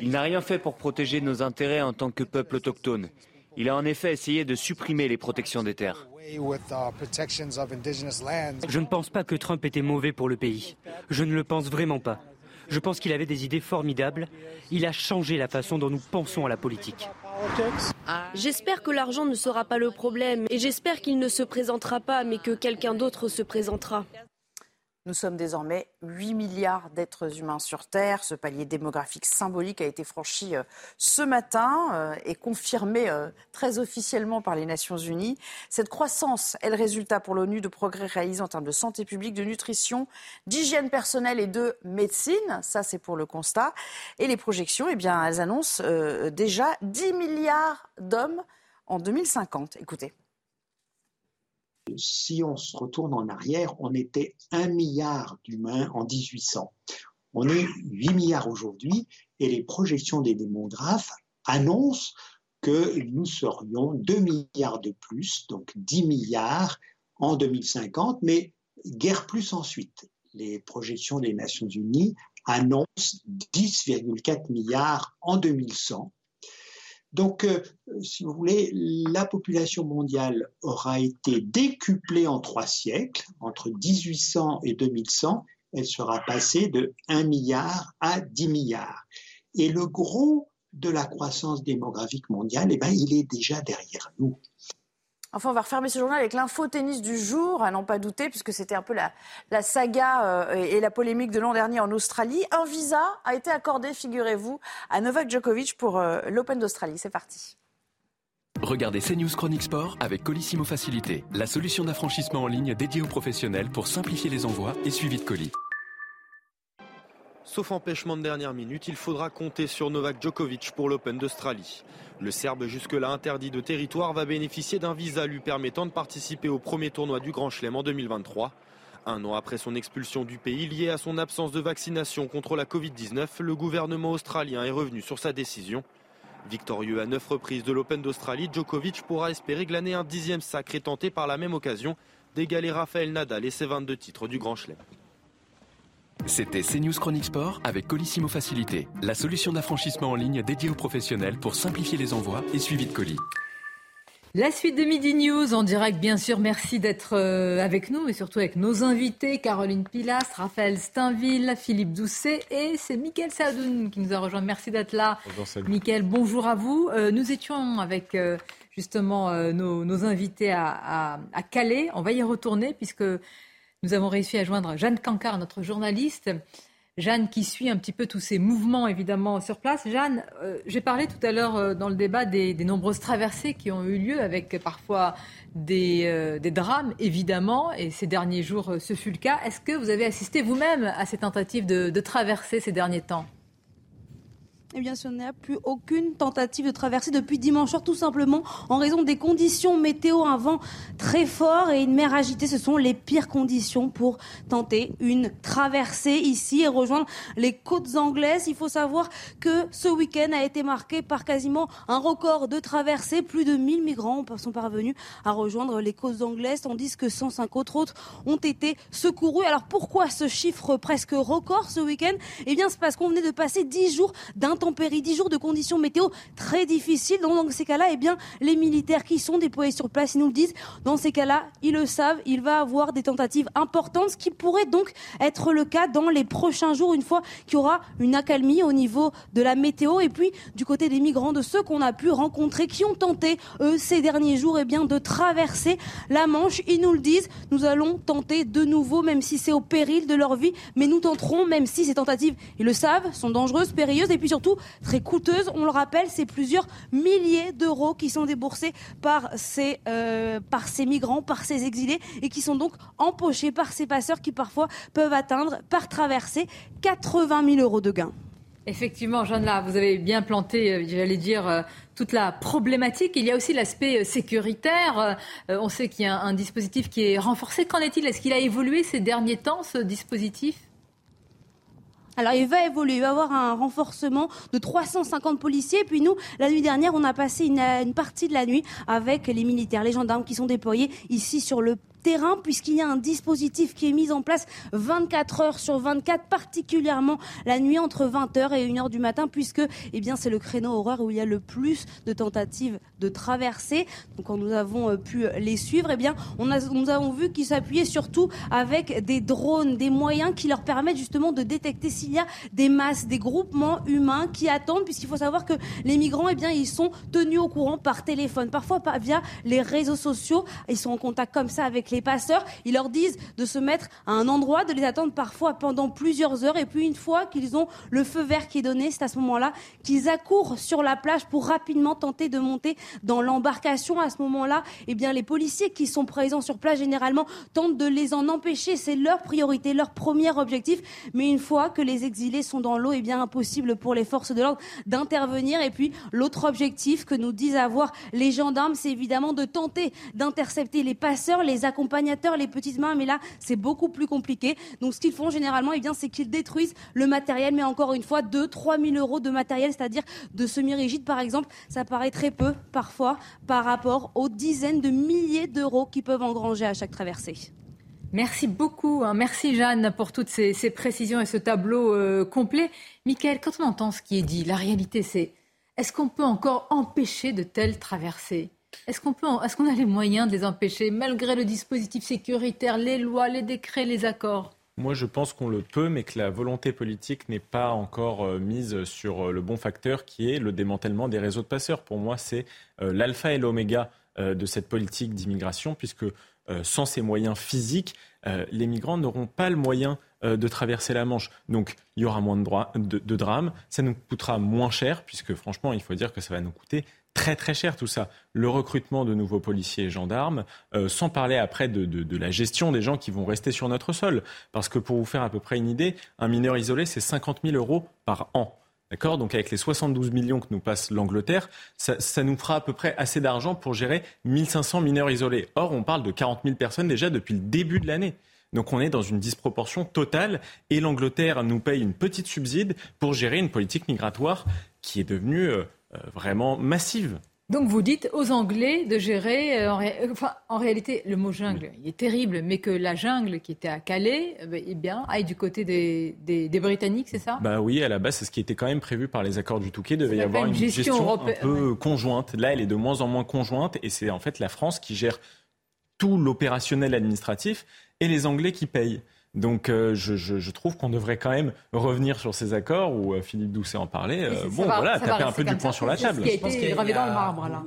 Il n'a rien fait pour protéger nos intérêts en tant que peuple autochtone. Il a en effet essayé de supprimer les protections des terres. Je ne pense pas que Trump était mauvais pour le pays. Je ne le pense vraiment pas. Je pense qu'il avait des idées formidables. Il a changé la façon dont nous pensons à la politique. J'espère que l'argent ne sera pas le problème et j'espère qu'il ne se présentera pas mais que quelqu'un d'autre se présentera. Nous sommes désormais 8 milliards d'êtres humains sur Terre. Ce palier démographique symbolique a été franchi euh, ce matin euh, et confirmé euh, très officiellement par les Nations Unies. Cette croissance est le résultat pour l'ONU de progrès réalisés en termes de santé publique, de nutrition, d'hygiène personnelle et de médecine. Ça, c'est pour le constat. Et les projections, eh bien, elles annoncent déjà 10 milliards d'hommes en 2050. Écoutez si on se retourne en arrière, on était un milliard d'humains en 1800. On est 8 milliards aujourd'hui et les projections des démographes annoncent que nous serions 2 milliards de plus, donc 10 milliards en 2050, mais guère plus ensuite. Les projections des Nations Unies annoncent 10,4 milliards en 2100 donc, euh, si vous voulez, la population mondiale aura été décuplée en trois siècles, entre 1800 et 2100, elle sera passée de 1 milliard à 10 milliards. Et le gros de la croissance démographique mondiale, eh ben, il est déjà derrière nous. Enfin, on va refermer ce journal avec l'info tennis du jour, à n'en pas douter, puisque c'était un peu la, saga euh, et la polémique de l'an dernier en Australie. Un visa a été accordé, figurez-vous, à Novak Djokovic pour euh, l'Open d'Australie. C'est parti. Regardez CNews Chronique Sport avec Colissimo Facilité, la solution d'affranchissement en ligne dédiée aux professionnels pour simplifier les envois et suivi de colis. Sauf empêchement de dernière minute, il faudra compter sur Novak Djokovic pour l'Open d'Australie. Le Serbe, jusque-là interdit de territoire, va bénéficier d'un visa lui permettant de participer au premier tournoi du Grand Chelem en 2023. Un an après son expulsion du pays lié à son absence de vaccination contre la Covid-19, le gouvernement australien est revenu sur sa décision. Victorieux à neuf reprises de l'Open d'Australie, Djokovic pourra espérer glaner un dixième sacre et tenter par la même occasion d'égaler Rafael Nadal et ses 22 titres du Grand Chelem. C'était CNews Chronique Sport avec Colissimo Facilité, la solution d'affranchissement en ligne dédiée aux professionnels pour simplifier les envois et suivi de colis. La suite de Midi News en direct, bien sûr. Merci d'être euh, avec nous et surtout avec nos invités Caroline Pilas, Raphaël Steinville, Philippe Doucet et c'est Mickaël Sadoun qui nous a rejoint. Merci d'être là. Bonjour, Mickaël, bonjour à vous. Euh, nous étions avec euh, justement nos, invités à, à, Calais. On va y retourner puisque nous avons réussi à joindre Jeanne Cancard, notre journaliste. Jeanne qui suit un petit peu tous ces mouvements évidemment sur place. Jeanne, euh, j'ai parlé tout à l'heure euh, dans le débat des, nombreuses traversées qui ont eu lieu avec parfois des, euh, drames évidemment et ces derniers jours ce fut le cas. Est-ce que vous avez assisté vous-même à ces tentatives de, de traversée ces derniers temps? Eh bien, ce n'est plus aucune tentative de traversée depuis dimanche soir, tout simplement en raison des conditions météo, un vent très fort et une mer agitée. Ce sont les pires conditions pour tenter une traversée ici et rejoindre les côtes anglaises. Il faut savoir que ce week-end a été marqué par quasiment un record de traversée. Plus de 1000 migrants sont parvenus à rejoindre les côtes anglaises, tandis que 105 autres autres ont été secourus. Alors pourquoi ce chiffre presque record ce week-end? Eh bien, c'est parce qu'on venait de passer 10 jours d'un intempéries, 10 jours de conditions météo très difficiles. Donc, dans ces cas-là, eh bien, les militaires qui sont déployés sur place, ils nous le disent, dans ces cas-là, ils le savent, il va avoir des tentatives importantes, ce qui pourrait donc être le cas dans les prochains jours, une fois qu'il y aura une accalmie au niveau de la météo. Et puis, du côté des migrants, de ceux qu'on a pu rencontrer, qui ont tenté, eux, ces derniers jours, eh bien, de traverser la Manche, ils nous le disent, nous allons tenter de nouveau, même si c'est au péril de leur vie, mais nous tenterons, même si ces tentatives, ils le savent, sont dangereuses, périlleuses, et puis surtout très coûteuse. On le rappelle, c'est plusieurs milliers d'euros qui sont déboursés par ces, euh, par ces migrants, par ces exilés, et qui sont donc empochés par ces passeurs qui parfois peuvent atteindre, par traversée, 80 000 euros de gains. Effectivement, Jeanne, là, vous avez bien planté, euh, j'allais dire, euh, toute la problématique. Il y a aussi l'aspect sécuritaire. On sait qu'il y a un dispositif qui est renforcé. Qu'en est-il? Est-ce qu'il a évolué ces derniers temps, ce dispositif? Alors il va évoluer, il va y avoir un renforcement de 350 policiers. Puis nous, la nuit dernière, on a passé une, une partie de la nuit avec les militaires, les gendarmes qui sont déployés ici sur le terrain puisqu'il y a un dispositif qui est mis en place 24 heures sur 24, particulièrement la nuit entre 20h et 1h du matin puisque eh bien c'est le créneau horaire où il y a le plus de tentatives de traversée. Donc quand nous avons euh, pu les suivre, eh bien nous avons vu qu'ils s'appuyaient surtout avec des drones, des moyens qui leur permettent justement de détecter s'il y a des masses, des groupements humains qui attendent puisqu'il faut savoir que les migrants eh bien ils sont tenus au courant par téléphone, parfois via les réseaux sociaux, ils sont en contact comme ça avec les passeurs, ils leur disent de se mettre à un endroit, de les attendre parfois pendant plusieurs heures. Et puis une fois qu'ils ont le feu vert qui est donné, c'est à ce moment-là qu'ils accourent sur la plage pour rapidement tenter de monter dans l'embarcation. À ce moment-là, eh bien les policiers qui sont présents sur place généralement tentent de les en empêcher. C'est leur priorité, leur premier objectif. Mais une fois que les exilés sont dans l'eau, eh bien impossible pour les forces de l'ordre d'intervenir. Et puis l'autre objectif que nous disent avoir les gendarmes, c'est évidemment de tenter d'intercepter les passeurs, les les petites mains, mais là, c'est beaucoup plus compliqué. Donc, ce qu'ils font généralement, eh bien, c'est qu'ils détruisent le matériel, mais encore une fois, 2 3 000 euros de matériel, c'est-à-dire de semi-rigide, par exemple, ça paraît très peu, parfois, par rapport aux dizaines de milliers d'euros qu'ils peuvent engranger à chaque traversée. Merci beaucoup. Hein. Merci Jeanne pour toutes ces, précisions et ce tableau euh, complet. Michael, quand on entend ce qui est dit, la réalité c'est est-ce qu'on peut encore empêcher de telles traversées? Est-ce qu'on peut, est-ce qu'on a les moyens de les empêcher malgré le dispositif sécuritaire, les lois, les décrets, les accords? Moi, je pense qu'on le peut, mais que la volonté politique n'est pas encore euh, mise sur euh, le bon facteur qui est le démantèlement des réseaux de passeurs. Pour moi, c'est euh, l'alpha et l'oméga de cette politique d'immigration, puisque sans ces moyens physiques, les migrants n'auront pas le moyen de traverser la Manche. Donc, il y aura moins de, de drames, ça nous coûtera moins cher, puisque franchement, il faut dire que ça va nous coûter très très cher tout ça. Le recrutement de nouveaux policiers et gendarmes, euh, sans parler après de, la gestion des gens qui vont rester sur notre sol. Parce que pour vous faire à peu près une idée, un mineur isolé, c'est 50 000 euros par an. D'accord? Donc avec les 72 millions que nous passe l'Angleterre, ça, ça, nous fera à peu près assez d'argent pour gérer 1500 mineurs isolés. Or, on parle de 40 000 personnes déjà depuis le début de l'année. Donc on est dans une disproportion totale et l'Angleterre nous paye une petite subside pour gérer une politique migratoire qui est devenue euh, vraiment massive. Donc vous dites aux Anglais de gérer, euh, enfin, en réalité le mot jungle il est terrible, mais que la jungle qui était à Calais, euh, ben, eh bien, aille du côté des, des, Britanniques, c'est ça? Bah oui, à la base c'est ce qui était quand même prévu par les accords du Touquet, devait y avoir une gestion, un peu conjointe. Là elle est de moins en moins conjointe et c'est en fait la France qui gère tout l'opérationnel administratif et les Anglais qui payent. Donc euh, je, trouve qu'on devrait quand même revenir sur ces accords où euh, Philippe Doucet en parlait. Euh, bon, voilà, taper un peu du poing sur la table.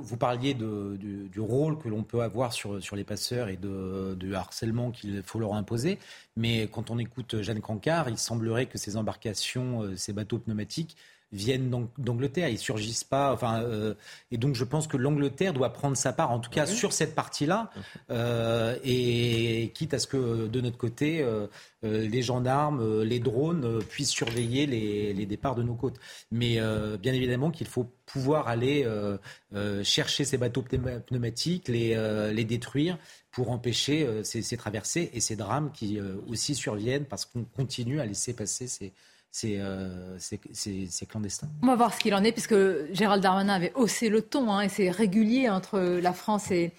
Vous, parliez du, rôle que l'on peut avoir sur, sur les passeurs et de, du harcèlement qu'il faut leur imposer. Mais quand on écoute Jeanne Cancard, il semblerait que ces embarcations, ces bateaux pneumatiques, viennent d'Angleterre, ils surgissent pas. Enfin, euh, et donc je pense que l'Angleterre doit prendre sa part, en tout cas sur cette partie-là, euh, et quitte à ce que de notre côté, euh, les gendarmes, les drones puissent surveiller les, départs de nos côtes. Mais bien évidemment qu'il faut pouvoir aller chercher ces bateaux pneumatiques, les, les détruire pour empêcher ces, ces, traversées et ces drames qui aussi surviennent parce qu'on continue à laisser passer ces euh, c'est clandestin. On va voir ce qu'il en est, puisque Gérald Darmanin avait haussé le ton, hein, et c'est régulier entre la France et,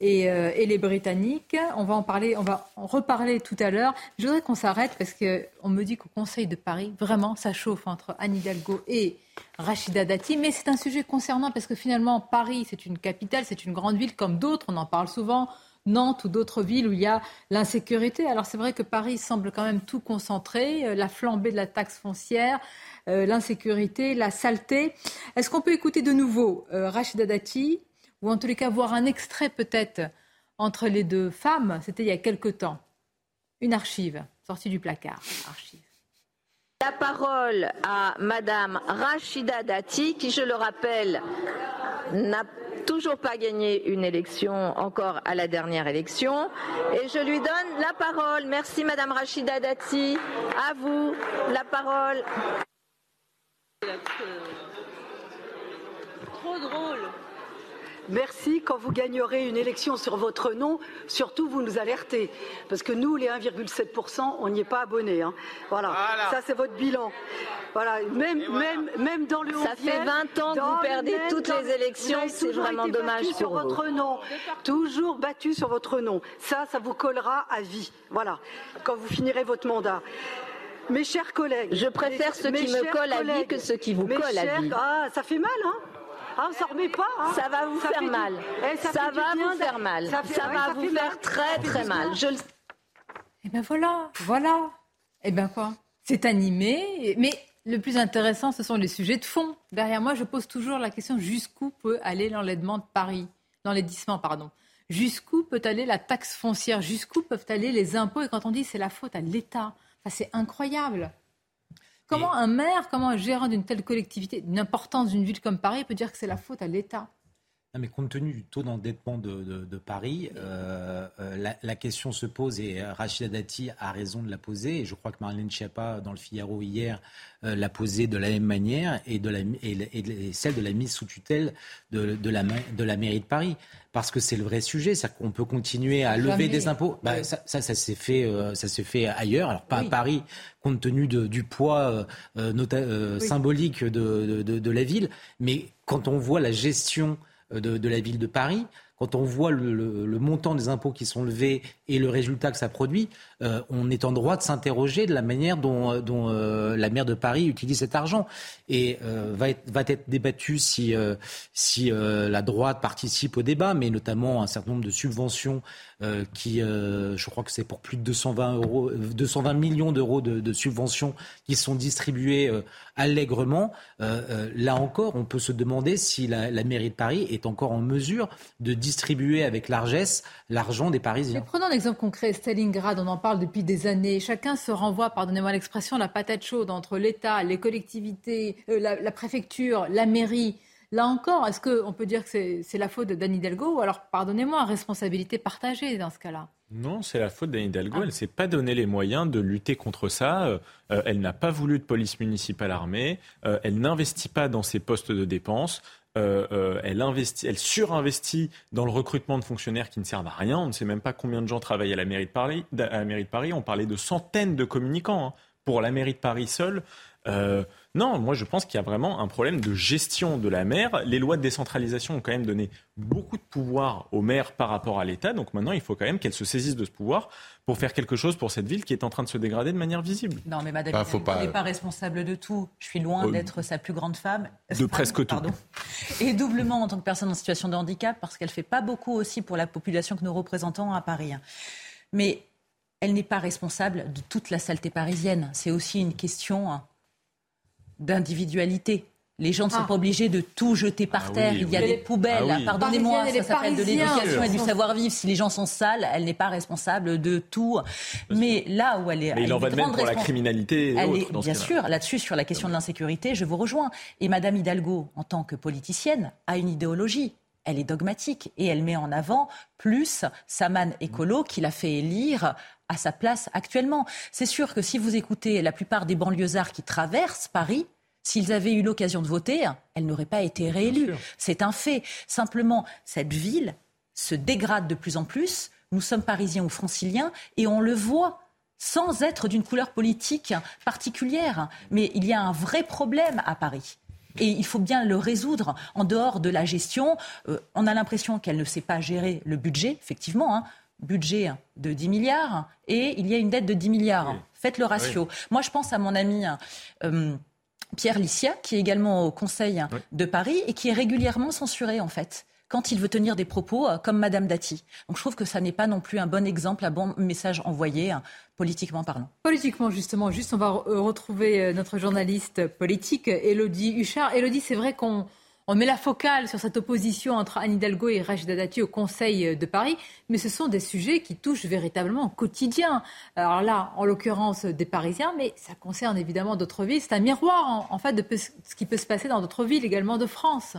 euh, et, les Britanniques. On va en parler, on va en reparler tout à l'heure. Je voudrais qu'on s'arrête parce qu'on me dit qu'au Conseil de Paris, vraiment, ça chauffe entre Anne Hidalgo et Rachida Dati. Mais c'est un sujet concernant parce que finalement, Paris, c'est une capitale, c'est une grande ville comme d'autres, on en parle souvent. Nantes ou d'autres villes où il y a l'insécurité. Alors c'est vrai que Paris semble quand même tout concentrer, euh, la flambée de la taxe foncière, euh, l'insécurité, la saleté. Est-ce qu'on peut écouter de nouveau euh, Rachida Dati, ou en tous les cas voir un extrait peut-être entre les deux femmes? C'était il y a quelque temps. Une archive sortie du placard. Archive. La parole à Madame Rachida Dati, qui, je le rappelle, n'a toujours pas gagné une élection encore à la dernière élection. Et je lui donne la parole. Merci Madame Rachida Dati. À vous la parole. Trop drôle. Merci. Quand vous gagnerez une élection sur votre nom, surtout vous nous alertez. Parce que nous, les 1,7%, on n'y est pas abonnés. Hein. Voilà. Ça, c'est votre bilan. Voilà. Même, même, même dans le Ça fait 20 ans que vous perdez toutes les élections. C'est vraiment dommage pour sur votre nom. Toujours battu sur votre nom. Ça, ça vous collera à vie. Voilà. Quand vous finirez votre mandat. Mes chers collègues. Je préfère ceux qui me collent à vie que ceux qui vous collent à vie. Ah, ça fait mal, hein ah, ça remet pas. Hein. Ça va vous faire mal. Eh, ça, va vous faire mal. Ça, va vous faire très très mal. Je Et eh ben voilà, voilà. Et eh ben quoi? C'est animé, mais le plus intéressant, ce sont les sujets de fond. Derrière moi, je pose toujours la question jusqu'où peut aller l'enlèvement de Paris, l'enlaidissement, pardon. Jusqu'où peut aller la taxe foncière? Jusqu'où peuvent aller les impôts? Et quand on dit c'est la faute à l'État, c'est incroyable. Comment un maire, comment un gérant d'une telle collectivité, d'une importance d'une ville comme Paris peut dire que c'est la faute à l'État? Mais compte tenu du taux d'endettement de, Paris, euh, euh, la, question se pose et Rachida Dati a raison de la poser. Et je crois que Marlène Schiappa, dans le Figaro hier, euh, l'a posée de la même manière et, de la, et, celle de la mise sous tutelle de, la, de la mairie de Paris. Parce que c'est le vrai sujet, c'est qu'on peut continuer à lever des impôts. Bah, ça, ça, s'est fait, ça s'est fait ailleurs. Alors pas à Paris, compte tenu du poids symbolique de, de, la ville, mais quand on voit la gestion de, la ville de Paris, quand on voit le, montant des impôts qui sont levés et le résultat que ça produit, euh, on est en droit de s'interroger de la manière dont, euh, euh, la maire de Paris utilise cet argent. Et va, être, va être débattu si, si la droite participe au débat, mais notamment un certain nombre de subventions qui, je crois que c'est pour plus de 220, euros, 220 millions d'euros de, subventions qui sont distribuées allègrement. là encore, on peut se demander si la, mairie de Paris est encore en mesure de distribuer avec largesse l'argent des Parisiens. prenons un exemple concret, Stalingrad, on en parle depuis des années. Chacun se renvoie, pardonnez-moi l'expression, la patate chaude entre l'État, les collectivités, euh, la, préfecture, la mairie. Là encore, est-ce qu'on peut dire que c'est la faute d'Anne Hidalgo ou alors, pardonnez-moi, responsabilité partagée dans ce cas-là? Non, c'est la faute d'Anne Hidalgo. Ah. Elle ne s'est pas donné les moyens de lutter contre ça. Euh, euh, elle n'a pas voulu de police municipale armée. elle n'investit pas dans ses postes de dépenses. Euh, euh, elle, investit, elle surinvestit dans le recrutement de fonctionnaires qui ne servent à rien. On ne sait même pas combien de gens travaillent à la mairie de Paris. À la mairie de Paris. On parlait de centaines de communicants hein, pour la mairie de Paris seule. Euh, non, moi je pense qu'il y a vraiment un problème de gestion de la mer. Les lois de décentralisation ont quand même donné beaucoup de pouvoir aux maires par rapport à l'État. Donc maintenant, il faut quand même qu'elles se saisissent de ce pouvoir pour faire quelque chose pour cette ville qui est en train de se dégrader de manière visible. Non, mais Madame, vous ah, n'est pas... responsable de tout. Je suis loin euh, d'être sa plus grande femme. De presque tout. Et doublement en tant que personne en situation de handicap, parce qu'elle fait pas beaucoup aussi pour la population que nous représentons à Paris. Mais elle n'est pas responsable de toute la saleté parisienne. C'est aussi une question hein, d'individualité. Les gens ne sont ah. pas obligés de tout jeter par ah terre. Il y a des poubelles. Ah Pardonnez-moi, ça s'appelle de l'éducation et du savoir-vivre. Si les gens sont sales, elle n'est pas responsable de tout. Mais là où elle est. Mais il en va de même pour la criminalité. bien sûr, là-dessus, sur la question de l'insécurité, je vous rejoins. Et Madame Hidalgo, en tant que politicienne, a une idéologie elle est dogmatique et elle met en avant plus sa manne écolo qu'il a fait élire à sa place actuellement. C'est sûr que si vous écoutez la plupart des banlieusards qui traversent Paris, S'ils avaient eu l'occasion de voter, elle n'aurait pas été réélue. C'est un fait. Simplement, cette ville se dégrade de plus en plus. Nous sommes parisiens ou franciliens et on le voit sans être d'une couleur politique particulière. Mais il y a un vrai problème à Paris. Et il faut bien le résoudre en dehors de la gestion. Euh, on a l'impression qu'elle ne sait pas gérer le budget, effectivement. Hein. budget de 10 milliards et il y a une dette de 10 milliards. Faites le ratio. Moi, je pense à mon ami euh, Pierre Licia, qui est également au Conseil de Paris et qui est régulièrement censuré en fait quand il veut tenir des propos euh, comme Madame Dati. Donc je trouve que ça n'est pas non plus un bon exemple, un bon message envoyé hein, politiquement parlant. Politiquement justement, juste on va retrouver euh, notre journaliste politique Elodie Huchard. Elodie, c'est vrai qu'on on met la focale sur cette opposition entre Anne Hidalgo et Rachida Dati au Conseil de Paris, mais ce sont des sujets qui touchent véritablement au quotidien. Alors là, en l'occurrence des Parisiens, mais ça concerne évidemment d'autres villes. C'est un miroir, en, fait, de ce qui peut se passer dans d'autres villes également de France.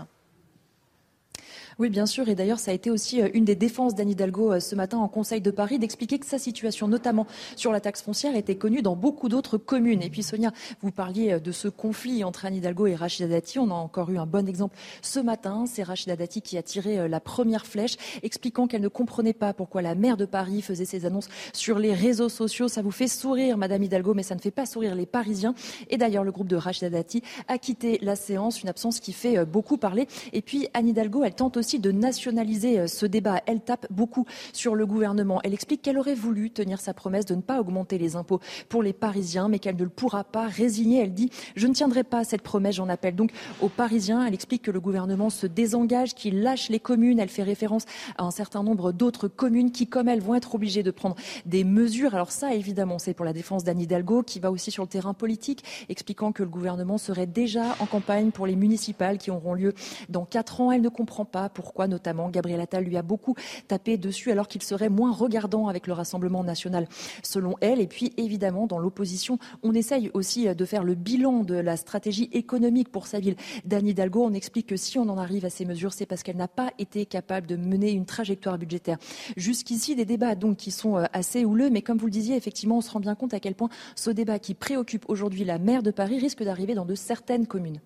Oui, bien sûr. Et d'ailleurs, ça a été aussi euh, une des défenses d'Anne Hidalgo euh, ce matin en Conseil de Paris d'expliquer que sa situation, notamment sur la taxe foncière, était connue dans beaucoup d'autres communes. Et puis, Sonia, vous parliez euh, de ce conflit entre Anne Hidalgo et Rachida Dati. On a encore eu un bon exemple ce matin. C'est Rachida Dati qui a tiré la première flèche, expliquant qu'elle ne comprenait pas pourquoi la maire de Paris faisait ses annonces sur les réseaux sociaux. Ça vous fait sourire, Madame Hidalgo, mais ça ne fait pas sourire les Parisiens. Et d'ailleurs, le groupe de Rachida Dati a quitté la séance, une absence qui fait beaucoup parler. Et puis, Anne Hidalgo, elle tente aussi de nationaliser euh, ce débat. Elle tape beaucoup sur le gouvernement. Elle explique qu'elle aurait voulu tenir sa promesse de ne pas augmenter les impôts pour les Parisiens, mais qu'elle ne le pourra pas résigner. Elle dit Je ne tiendrai pas cette promesse. J'en appelle donc aux Parisiens. Elle explique que le gouvernement se désengage, qu'il lâche les communes. Elle fait référence à un certain nombre d'autres communes qui, comme elle, vont être obligées de prendre des mesures. Alors ça, évidemment, c'est pour la défense d'Anne Hidalgo, qui va aussi sur le terrain politique, expliquant que le gouvernement serait déjà en campagne pour les municipales qui auront lieu dans quatre ans. Elle ne comprend pas pourquoi notamment Gabriel Attal lui a beaucoup tapé dessus alors qu'il serait moins regardant avec le Rassemblement national selon elle. Et puis évidemment dans l'opposition, on essaye aussi de faire le bilan de la stratégie économique pour sa ville. Dani Hidalgo, on explique que si on en arrive à ces mesures, c'est parce qu'elle n'a pas été capable de mener une trajectoire budgétaire. Jusqu'ici, des débats donc qui sont euh, assez houleux, mais comme vous le disiez, effectivement, on se rend bien compte à quel point ce débat qui préoccupe aujourd'hui la maire de Paris risque d'arriver dans de certaines communes.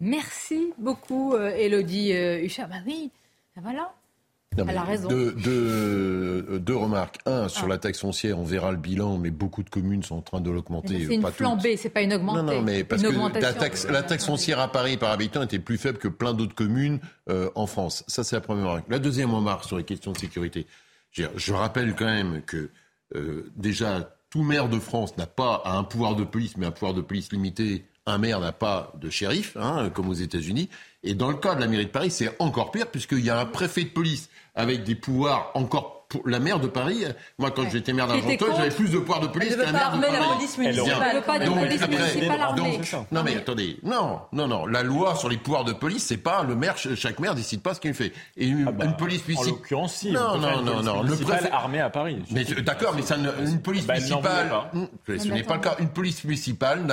Merci beaucoup, Elodie euh, Huchard. Bah oui, ah, voilà. Elle a raison. Deux, remarques. Un, sur ah. la taxe foncière, on verra le bilan, mais beaucoup de communes sont en train de l'augmenter. C'est une flambée, c'est pas une augmentée. Non, non, mais parce que la taxe, la taxe, foncière à Paris par habitant était plus faible que plein d'autres communes euh, en France. Ça, c'est la première remarque. La deuxième remarque sur les questions de sécurité. Je rappelle quand même que euh, déjà, tout maire de France n'a pas un pouvoir de police, mais un pouvoir de police limité. Un maire n'a pas de shérif, hein, comme aux États-Unis. Et dans le cas de la mairie de Paris, c'est encore pire puisqu'il y a un préfet de police avec des pouvoirs encore pour la maire de Paris, moi quand j'étais maire d'Argenteuil, j'avais plus de pouvoir de police qu'un maire de Paris. La police municipale. pas de police municipale armée. Non mais attendez, non, non, non. La loi sur les pouvoirs de police, c'est pas le maire, chaque maire décide pas ce qu'il fait. Et une, ah bah, police municipale. En l'occurrence, si. Non, non, non, non. Le préfet armé à Paris. Mais d'accord, mais ça, une police bah, municipale. Hmm, ce n'est pas le cas. Une police municipale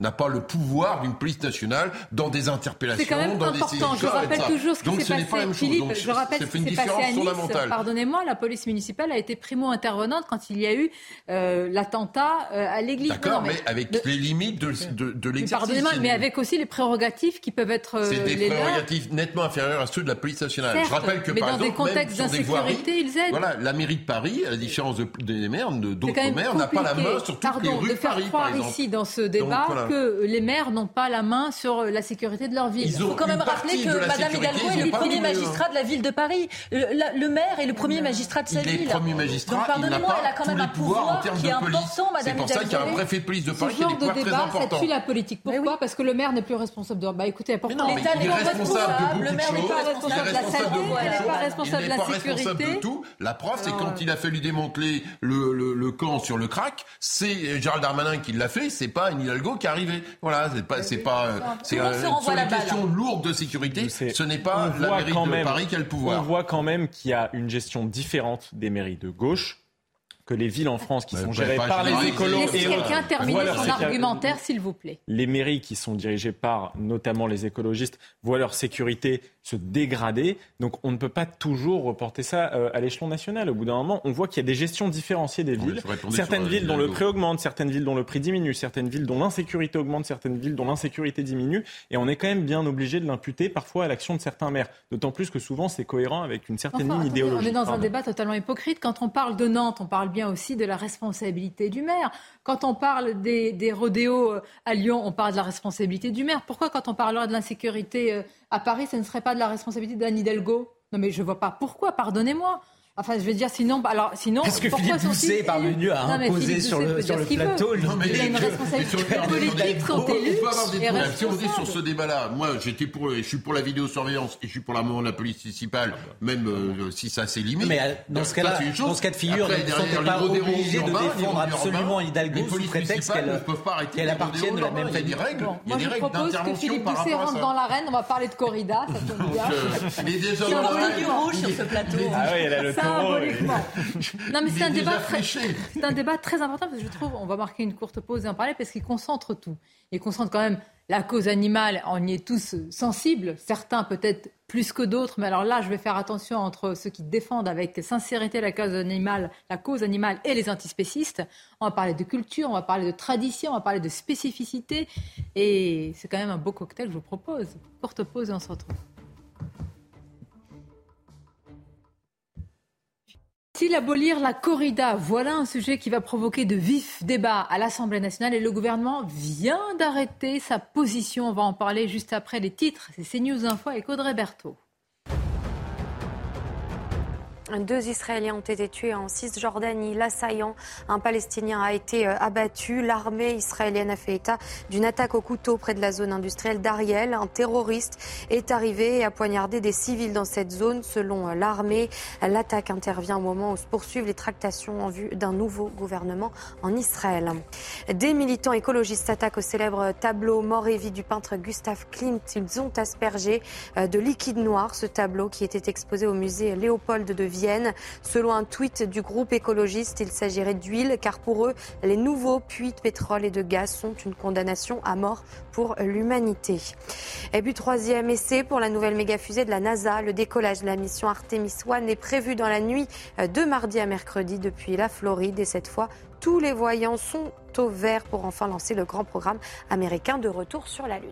n'a pas le pouvoir d'une police nationale dans des interpellations, C'est quand même important. Je rappelle toujours ce qui s'est passé. Philippe, je rappelle ce qui s'est passé à Nice. Pardonnez-moi, la police municipale a été primo-intervenante quand il y a eu euh, l'attentat euh, à l'église. D'accord, mais, avec les limites de, de, de l'exercice. Pardonnez-moi, mais avec aussi les prérogatives qui peuvent être. Euh, c'est des prérogatives nettement inférieures à ceux de la police nationale. Je rappelle que, mais par dans exemple, des contextes d'insécurité, ils aident. Voilà, la mairie de Paris, à la différence des maires, d'autres maires, n'a pas la main sur toutes les rues de, faire Paris, croire ici, dans ce débat, que les maires n'ont pas la main sur la sécurité de leur ville. Il faut quand même rappeler que Madame Hidalgo est le premier magistrat de la ville de Paris. Le maire est le premier magistrat magistrat de sa il ville. est premier magistrat. Donc, pardonnez-moi, elle a quand même un pouvoir qui est important, Madame C'est pour ça qu'il y a un préfet de police de Paris qui a des pouvoirs très importants. Ça tue la politique. Pourquoi Parce que le maire n'est plus responsable de. Bah écoutez, pourquoi L'État n'est pas responsable de Le maire n'est pas responsable de la santé, il n'est pas responsable de la sécurité. responsable de tout. La preuve, c'est quand il a fallu démanteler le camp sur le crack, c'est Gérald Darmanin qui l'a fait. C'est pas une Hidalgo qui est arrivé. Voilà, c'est pas, c'est pas, c'est sur les questions lourdes de sécurité. Ce n'est pas la mairie de Paris qui a le pouvoir. On voit quand même qu'il y a une gestion différente des mairies de gauche que les villes en France qui sont gérées par les écolos et quelqu'un terminer son argumentaire, s'il vous plaît. Les mairies qui sont dirigées par notamment les écologistes voient leur sécurité se dégrader. Donc on ne peut pas toujours reporter ça euh, à l'échelon national. Au bout d'un moment, on voit qu'il y a des gestions différenciées des villes. Certaines villes dont le prix augmente, certaines villes dont le prix diminue, certaines villes dont l'insécurité augmente, certaines villes dont l'insécurité diminue. Et on est quand même bien obligé de l'imputer parfois à l'action de certains maires. D'autant plus que souvent c'est cohérent avec une certaine ligne idéologique. On est dans un débat totalement hypocrite. Quand on parle de Nantes, on parle bien aussi de la responsabilité du maire. Quand on parle des, des rodéos euh, à Lyon, on parle de la responsabilité du maire. Pourquoi quand on parlera de l'insécurité euh, à Paris, ce ne serait pas de la responsabilité d'Anne Hidalgo. Non mais je ne vois pas. Pourquoi, pardonnez-moi. Enfin, je veux dire, sinon, bah, alors, sinon. Est-ce que Philippe Doucet est parvenu à imposer sur le, sur le plateau non, mais, Il a une responsabilité politique, sont élus. Si on dit sur ce débat-là, moi, j'étais pour, je suis pour la vidéosurveillance et je suis pour de la police municipale, même euh, si ça c'est limite. Mais euh, dans ce cas-là, dans ce cas de figure, ne sont pas obligés de défendre absolument Hidalgo sous prétexte qu'elle appartienne de la même famille. Il y a des règles. Il y a des règles d'intervention par rapport à ça. rentre dans l'arène, on va parler de corrida, ça tombe bien. Il est déjà dans l'arène. rouge sur ce plateau. Ah oui, elle a le non, mais c'est un, débat très, c'est un débat très important parce que je trouve, on va marquer une courte pause et en parler parce qu'il concentre tout. Il concentre quand même la cause animale, on y est tous sensibles, certains peut-être plus que d'autres, mais alors là, je vais faire attention entre ceux qui défendent avec sincérité la cause animale, la cause animale et les antispécistes. On va parler de culture, on va parler de tradition, on va parler de spécificité, et c'est quand même un beau cocktail que je vous propose. Courte pause et on se retrouve. S'il abolir la corrida, voilà un sujet qui va provoquer de vifs débats à l'Assemblée nationale et le gouvernement vient d'arrêter sa position. On va en parler juste après les titres. C'est CNews Info avec Audrey Berthaud. Deux Israéliens ont été tués en Cisjordanie. L'assaillant, un Palestinien, a été euh, abattu. L'armée israélienne a fait état d'une attaque au couteau près de la zone industrielle d'Ariel. Un terroriste est arrivé et a poignardé des civils dans cette zone. Selon euh, l'armée, l'attaque intervient au moment où se poursuivent les tractations en vue d'un nouveau gouvernement en Israël. Des militants écologistes s'attaquent au célèbre tableau Mort et vie du peintre Gustave Klimt. Ils ont aspergé euh, de liquide noir ce tableau qui était exposé au musée Léopold de Selon un tweet du groupe écologiste, il s'agirait d'huile car pour eux, les nouveaux puits de pétrole et de gaz sont une condamnation à mort pour l'humanité. Et puis troisième essai pour la nouvelle méga-fusée de la NASA. Le décollage de la mission Artemis 1 est prévu dans la nuit de mardi à mercredi depuis la Floride et cette fois, tous les voyants sont au vert pour enfin lancer le grand programme américain de retour sur la Lune.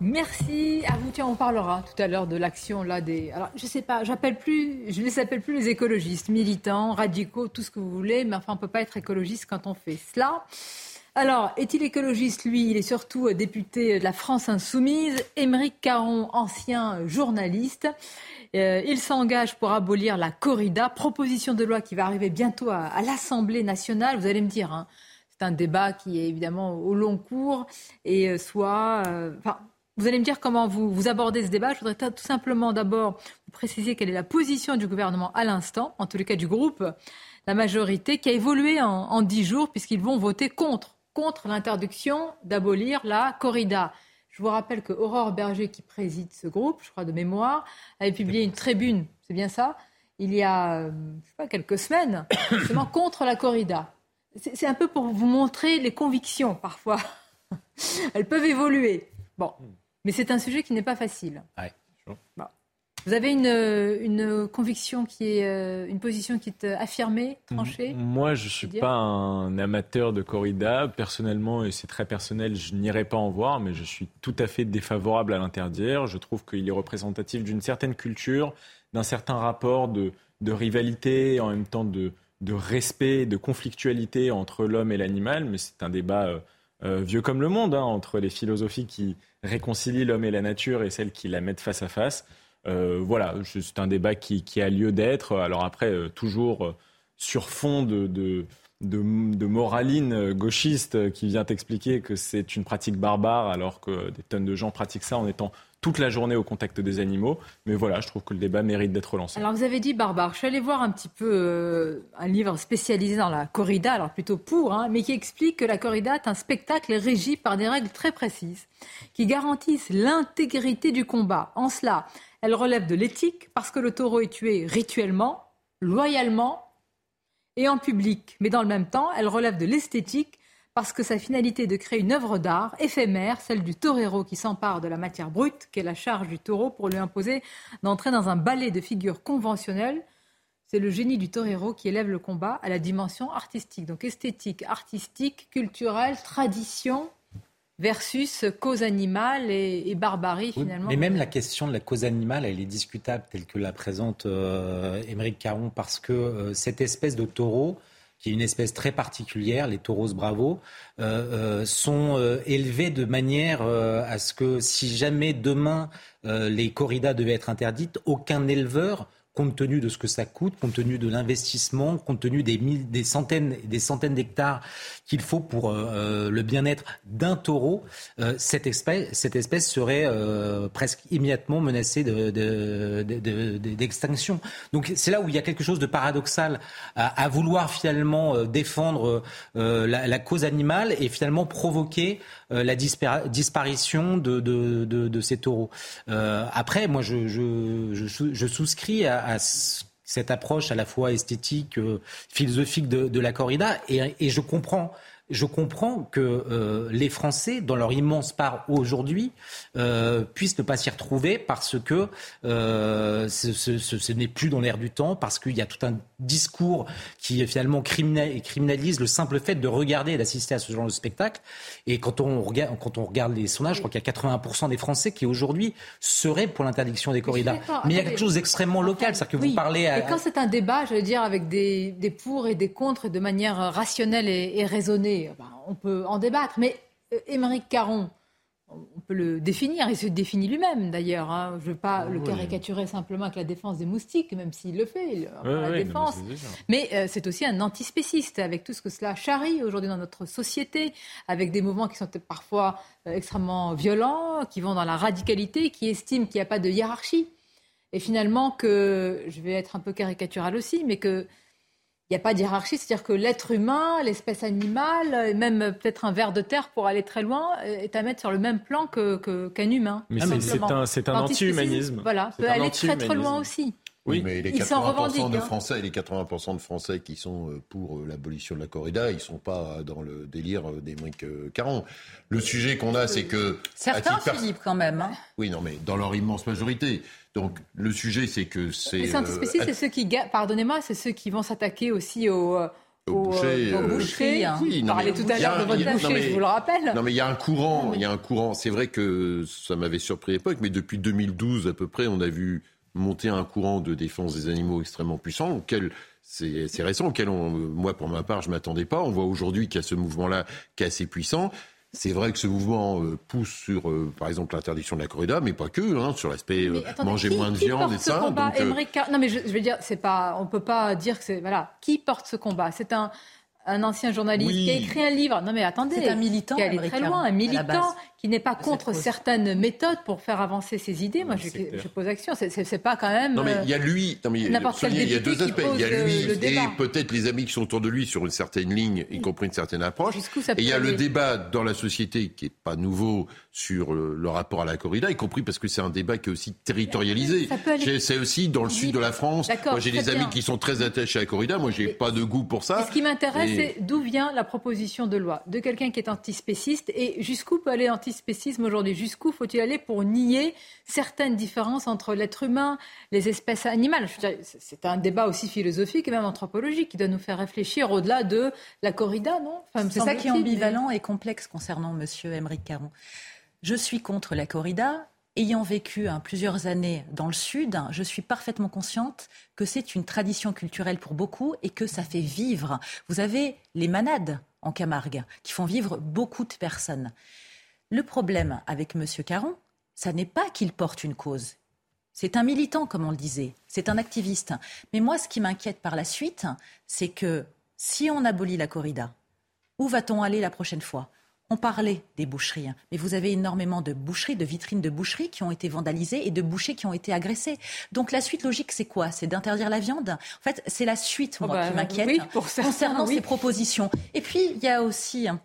Merci à vous. Tiens, on parlera tout à l'heure de l'action là des. Alors, je sais pas, j'appelle plus, je ne les appelle plus les écologistes, militants, radicaux, tout ce que vous voulez, mais enfin, on peut pas être écologiste quand on fait cela. Alors, est-il écologiste Lui, il est surtout député de la France insoumise. Émeric Caron, ancien journaliste. Euh, il s'engage pour abolir la corrida, proposition de loi qui va arriver bientôt à, l'Assemblée nationale. Vous allez me dire, hein, c'est un débat qui est évidemment au long cours et euh, soit, euh, vous allez me dire comment vous, vous abordez ce débat. Je voudrais tout simplement d'abord préciser quelle est la position du gouvernement à l'instant, en tous les cas du groupe, la majorité, qui a évolué en dix jours puisqu'ils vont voter contre, contre l'interdiction d'abolir la corrida. Je vous rappelle que Aurore Berger, qui préside ce groupe, je crois de mémoire, avait publié une tribune, c'est bien ça, il y a pas, quelques semaines, justement contre la corrida. C'est un peu pour vous montrer les convictions parfois. Elles peuvent évoluer. Bon. Mais c'est un sujet qui n'est pas facile. Vous avez une, une, conviction qui est, euh, une position qui est euh, affirmée, tranchée Moi, je ne suis pas un amateur de corrida. Personnellement, et c'est très personnel, je n'irai pas en voir, mais je suis tout à fait défavorable à l'interdire. Je trouve qu'il est représentatif d'une certaine culture, d'un certain rapport de, de rivalité, en même temps de, de respect, de conflictualité entre l'homme et l'animal. Mais c'est un débat euh, vieux comme le monde, hein, entre les philosophies qui réconcilie l'homme et la nature et celles qui la mettent face à face. voilà, c'est un débat qui, a lieu d'être. Alors après, toujours sur fond de, de, moraline gauchiste qui vient expliquer que c'est une pratique barbare alors que des tonnes de gens pratiquent ça en étant toute la journée au contact des animaux. Mais voilà, je trouve que le débat mérite d'être relancé. Alors vous avez dit barbare. Je suis allée voir un petit peu euh, un livre spécialisé dans la corrida, alors plutôt pour, hein, mais qui explique que la corrida est un spectacle régi par des règles très précises qui garantissent l'intégrité du combat. En cela, elle relève de l'éthique parce que le taureau est tué rituellement, loyalement et en public. Mais dans le même temps, elle relève de l'esthétique parce que sa finalité est de créer une œuvre d'art éphémère, celle du torero qui s'empare de la matière brute, qui est la charge du taureau, pour lui imposer d'entrer dans un ballet de figures conventionnelles. C'est le génie du torero qui élève le combat à la dimension artistique. Donc esthétique, artistique, culturelle, tradition versus cause animale et, barbarie finalement. mais même la question de la cause animale, elle est discutable telle que la présente euh, Émeric Caron, parce que euh, cette espèce de taureau, qui est une espèce très particulière, les taureaux bravo, euh, euh, sont euh, élevés de manière à ce que si jamais demain les corridas devaient être interdites, aucun éleveur compte tenu de ce que ça coûte, compte tenu de l'investissement, compte tenu des, des centaines des centaines d'hectares qu'il faut pour euh, euh, le bien-être d'un taureau, euh, cette, espèce, cette espèce serait presque immédiatement menacée d'extinction. Donc c'est là où il y a quelque chose de paradoxal à, vouloir finalement défendre la, cause animale et finalement provoquer la disparition de, de, ces taureaux. après, moi, je, souscris à, cette approche à la fois esthétique, euh, philosophique de, la corrida, et, je comprends je comprends que euh, les Français, dans leur immense part aujourd'hui, euh, puissent ne pas s'y retrouver parce que euh, ce, ce, ce n'est plus dans l'air du temps, parce qu'il y a tout un discours qui finalement criminalise le simple fait de regarder et d'assister à ce genre de spectacle. Et quand on regarde, quand on regarde les sondages, je crois qu'il y a 80% des Français qui aujourd'hui seraient pour l'interdiction des corridas. Mais il y a quelque chose d'extrêmement local, c'est-à-dire que vous parlez à... Et quand c'est un débat, je veux dire, avec des, des pour et des contre de manière rationnelle et, et raisonnée, ben, on peut en débattre. Mais euh, Émeric Caron, on peut le définir, il se définit lui-même d'ailleurs. Hein. Je ne veux pas le caricaturer simplement avec la défense des moustiques, même s'il le fait, il, la défense. mais, euh, c'est aussi un antispéciste, avec tout ce que cela charrie aujourd'hui dans notre société, avec des mouvements qui sont parfois euh, extrêmement violents, qui vont dans la radicalité, qui estiment qu'il n'y a pas de hiérarchie. Et finalement que, je vais être un peu caricatural aussi, mais que il n'y a pas d'hierarchie, c'est-à-dire que l'être humain, l'espèce animale, et même peut-être un ver de terre pour aller très loin, est à mettre sur le même plan qu'un que, humain. Mais c'est un, un anti-humanisme. Voilà, peut aller très très loin aussi. Oui, mais les 80% de hein. Français, les 80% de Français qui sont euh, pour euh, l'abolition de la corrida, ils sont pas dans le délire euh, des mecs 40. Le sujet qu'on a, c'est que certains, Philippe, quand même. Hein. Oui, non, mais dans leur immense majorité. Donc le sujet, c'est que c'est. Les antispécistes, c'est ceux qui, pardonnez-moi, c'est ceux qui vont s'attaquer aussi aux. Au boucher, boucheries. Hein. Oui, tout à l'heure de votre boucher, je vous le rappelle. Non, mais il y a un courant, il y a un courant. C'est vrai que ça m'avait surpris à l'époque, mais depuis 2012 à peu près, on a vu monter un courant de défense des animaux extrêmement puissant, auquel c'est récent, auquel on, moi pour ma part je m'attendais pas. On voit aujourd'hui qu'il y a ce mouvement-là qui est assez puissant. C'est vrai que ce mouvement euh, pousse sur, euh, par exemple, l'interdiction de la corrida, mais pas que, hein, sur l'aspect euh, manger moins de viande et ça. Combat, Non, mais je, je, veux dire, c'est pas, on peut pas dire que c'est voilà, qui porte ce combat? C'est un un ancien journaliste qui a écrit un livre. Non mais attendez, c'est un militant, qui est très loin, un militant qui n'est pas contre certaines méthodes pour faire avancer ses idées. Moi, je, je, pose action. C'est pas quand même. Non mais il y a lui. Non, mais il y a deux aspects. Il y a lui et peut-être les amis qui sont autour de lui sur une certaine ligne, y compris une certaine approche. Et il y a le débat dans la société qui est pas nouveau sur le, rapport à la corrida, y compris parce que c'est un débat qui est aussi territorialisé. C'est aussi dans le sud de la France. Moi, j'ai des amis qui sont très attachés à la corrida. Moi, j'ai pas de goût pour ça. ce qui m'intéresse, c'est d'où vient la proposition de loi de quelqu'un qui est antispéciste et jusqu'où peut aller l'antispécisme aujourd'hui Jusqu'où faut-il aller pour nier certaines différences entre l'être humain, les espèces animales? C'est un débat aussi philosophique et même anthropologique qui doit nous faire réfléchir au-delà de la corrida, non? C'est ça qui est ambivalent et complexe concernant Monsieur Emeric Caron. Je suis contre la corrida, ayant vécu hein, plusieurs années dans le Sud, je suis parfaitement consciente que c'est une tradition culturelle pour beaucoup et que ça fait vivre. Vous avez les manades en Camargue qui font vivre beaucoup de personnes. Le problème avec M. Caron, ça n'est pas qu'il porte une cause. C'est un militant, comme on le disait. C'est un activiste. Mais moi, ce qui m'inquiète par la suite, c'est que si on abolit la corrida, où va-t-on aller la prochaine fois? On parlait des boucheries, hein. mais vous avez énormément de boucheries, de vitrines de boucheries qui ont été vandalisées et de bouchers qui ont été agressés. Donc la suite logique, c'est quoi? C'est d'interdire la viande? En fait, c'est la suite, moi, oh bah, qui m'inquiète concernant ces propositions. Et puis, il y a aussi hein,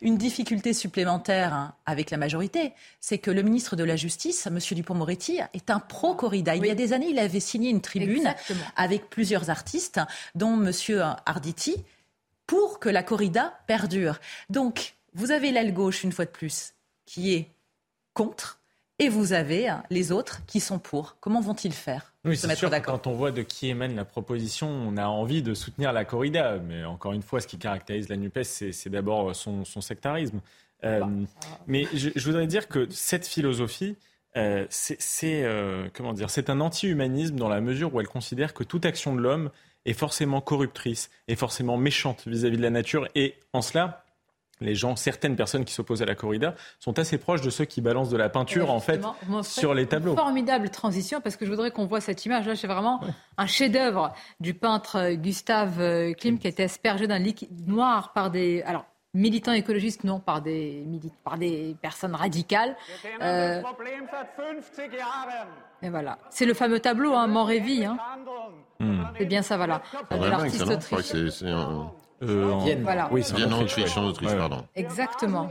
une difficulté supplémentaire hein, avec la majorité, c'est que le ministre de la Justice, M. Dupont-Moretti, est un pro-corrida. Il y a des années, il avait signé une tribune avec plusieurs artistes, dont M. Arditi, pour que la corrida perdure. Donc, vous avez l'aile gauche, une fois de plus, qui est contre, et vous avez hein, les autres qui sont pour. Comment vont-ils faire oui, c'est sûr, quand on voit de qui émane la proposition, on a envie de soutenir la corrida. Mais encore une fois, ce qui caractérise la NUPES, c'est d'abord son, sectarisme. Euh, mais je, voudrais dire que cette philosophie, euh, c'est euh, comment dire, c'est un anti-humanisme dans la mesure où elle considère que toute action de l'homme est forcément corruptrice, est forcément méchante vis à -vis de la nature. Et en cela, les gens, certaines personnes qui s'opposent à la corrida sont assez proches de ceux qui balancent de la peinture en fait sur les tableaux. Formidable transition parce que je voudrais qu'on voit cette image là, c'est vraiment un chef-d'œuvre du peintre euh, Gustave euh, Klim qui a été aspergé d'un liquide noir par des alors militants écologistes non par des par des personnes radicales. Euh, et voilà, c'est le fameux tableau hein, Mort et vie. Hein. Hmm. C'est bien ça, voilà. L'artiste euh, voilà. Oui, c'est en Autriche, en Autriche, pardon. Exactement.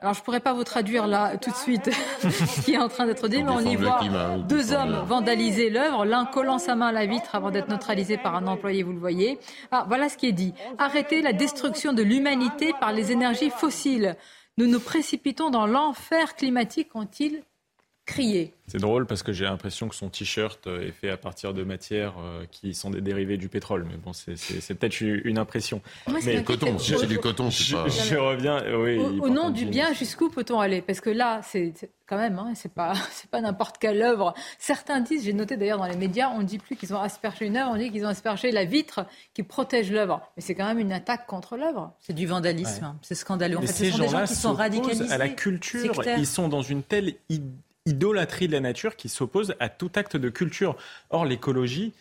Alors, je pourrais pas vous traduire là tout de suite ce qui est en train d'être dit, mais on y voit deux hommes vandaliser l'œuvre, l'un collant sa main à la vitre avant d'être neutralisé par un employé, vous le voyez. Ah, voilà ce qui est dit. Arrêtez la destruction de l'humanité par les énergies fossiles. Nous nous précipitons dans l'enfer climatique, ont-ils crié. C'est drôle parce que j'ai l'impression que son t-shirt euh, est fait à partir de matières euh, qui sont des dérivés du pétrole. Mais bon, c'est peut-être une impression. mais coton, c'est du coton. Je, pas... je, reviens. Oui, au, nom du bien, jusqu'où peut-on aller? Parce que là, c'est quand même, hein, c'est pas, c'est pas n'importe quelle œuvre. Certains disent, j'ai noté d'ailleurs dans les médias, on ne dit plus qu'ils ont aspergé une œuvre, on dit qu'ils ont aspergé la vitre qui protège l'œuvre. Mais c'est quand même une attaque contre l'œuvre. C'est du vandalisme. Hein. C'est scandaleux. En fait, ce sont des gens qui sont radicalisés. À la culture, ils sont dans une telle idolâtrie de la nature qui s'oppose à tout acte de culture. Or, l'écologie,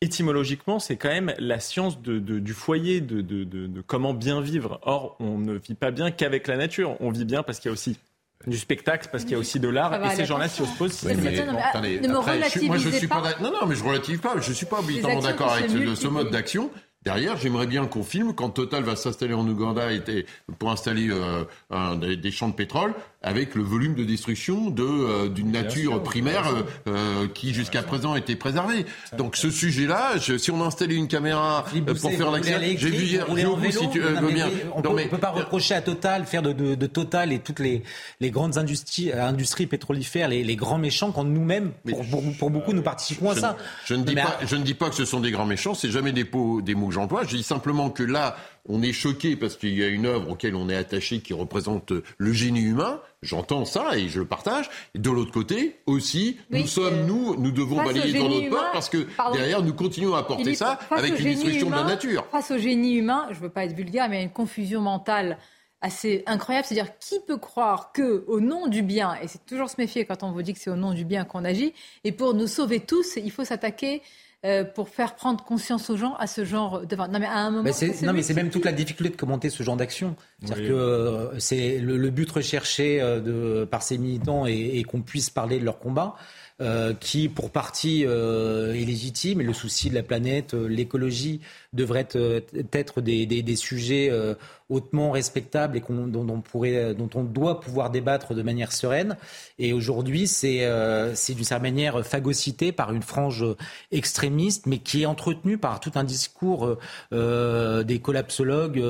étymologiquement, c'est quand même la science du foyer, de, comment bien vivre. Or, on ne vit pas bien qu'avec la nature. On vit bien parce qu'il y a aussi du spectacle parce qu'il y a aussi de l'art et ces gens-là s'y opposent. Oui, mais, ne me relativise moi, je suis pas. non, non, mais je relative pas. Je suis pas obligatoirement d'accord avec ce mode d'action. Derrière, j'aimerais bien qu'on filme quand Total va s'installer en Ouganda pour installer euh, des, champs de pétrole avec le volume de destruction de euh, d'une nature primaire euh, euh, qui jusqu'à présent était préservée. Donc ce sujet-là, si on installait une caméra pour faire l'accès, j'ai vu hier, si tu veux bien. On ne peut, pas reprocher à Total faire de, de, de, Total et toutes les, les grandes industries, industries pétrolifères, les, les grands méchants, quand nous-mêmes, pour, pour, beaucoup, nous participons à ça. Je ne dis pas, je ne dis pas que ce sont des grands méchants. C'est jamais des, des mots que j'emploie. Je dis simplement que là, on est choqué parce qu'il y a une œuvre auquel on est attaché qui représente le génie humain. J'entends ça et je le partage. Et de l'autre côté aussi, nous sommes, euh, nous, nous devons balayer dans notre part parce que derrière, nous continuons à porter ça avec une destruction de la nature. Face au génie humain, je ne veux pas être vulgaire, mais il y a une confusion mentale assez incroyable. C'est-à-dire, qui peut croire que, au nom du bien, et c'est toujours se méfier quand on vous dit que c'est au nom du bien qu'on agit, et pour nous sauver tous, il faut s'attaquer euh, pour faire prendre conscience aux gens à ce genre de. Non, mais à un moment. non, mais c'est même toute la difficulté de commenter ce genre d'action. C'est-à-dire que euh, c'est le, but recherché euh, de, par ces militants et, qu'on puisse parler de leur combat. qui pour partie est légitime et le souci de la planète, l'écologie devraient être des, des, des sujets hautement respectable et dont, on doit pouvoir débattre de manière sereine. Et aujourd'hui, c'est euh, d'une certaine manière phagocyté par une frange extrémiste, mais qui est entretenue par tout un discours euh, euh des collapsologues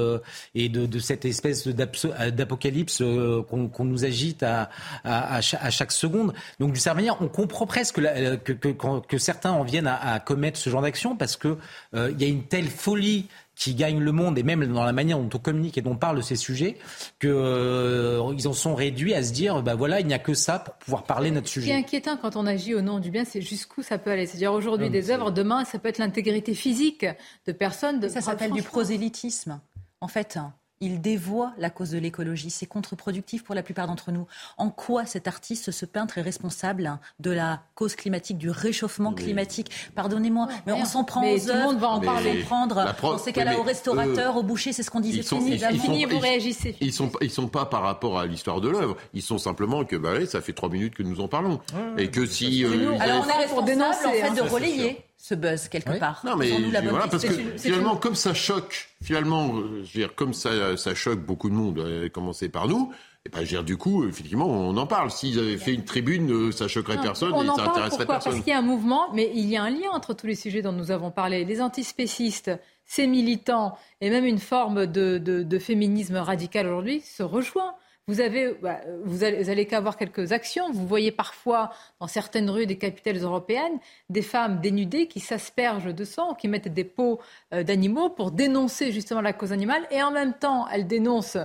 et de, cette espèce d'apocalypse qu'on nous agite à, chaque seconde. Donc d'une certaine manière, on comprend presque que, certains en viennent à, commettre ce genre d'action parce que il y a une telle folie qui gagnent le monde et même dans la manière dont on communique et dont on parle de ces sujets, qu'ils euh, en sont réduits à se dire, bah voilà, il n'y a que ça pour pouvoir parler de notre sujet. Ce qui est inquiétant quand on agit au nom du bien, c'est jusqu'où ça peut aller. C'est-à-dire aujourd'hui des œuvres, demain ça peut être l'intégrité physique de personnes. De ça s'appelle du prosélytisme. En fait, il dévoie la cause de l'écologie. C'est contre-productif pour la plupart d'entre nous. En quoi cet artiste, ce peintre, est responsable de la cause climatique, du réchauffement climatique? Pardonnez-moi, mais on s'en prend aux œuvres, va en parler, prendre dans ces cas-là aux restaurateurs, aux bouchers, c'est ce qu'on disait. Ils sont, fini, vous réagissez. Ils sont, ils sont pas par rapport à l'histoire de l'œuvre. Ils sont simplement que, bah, ça fait trois minutes que nous en parlons, et que si. Euh, alors on est responsable en fait de relayer ce buzz quelque part. Non mais voilà, parce que finalement, comme ça choque, finalement, euh, je veux dire, comme ça, ça choque beaucoup de monde, à commencer par nous. Et ben, je du coup, effectivement, on en parle. S'ils avaient fait une tribune, euh, ça choquerait personne et ça intéresserait personne. Parce qu'il y a un mouvement, mais il y a un lien entre tous les sujets dont nous avons parlé. Les antispécistes, ces militants et même une forme de, de, de féminisme radical aujourd'hui se rejoignent. Vous, avez, bah, vous allez, qu'avoir quelques actions. Vous voyez parfois dans certaines rues des capitales européennes des femmes dénudées qui s'aspergent de sang, qui mettent des peaux euh, d'animaux pour dénoncer justement la cause animale. Et en même temps, elles dénoncent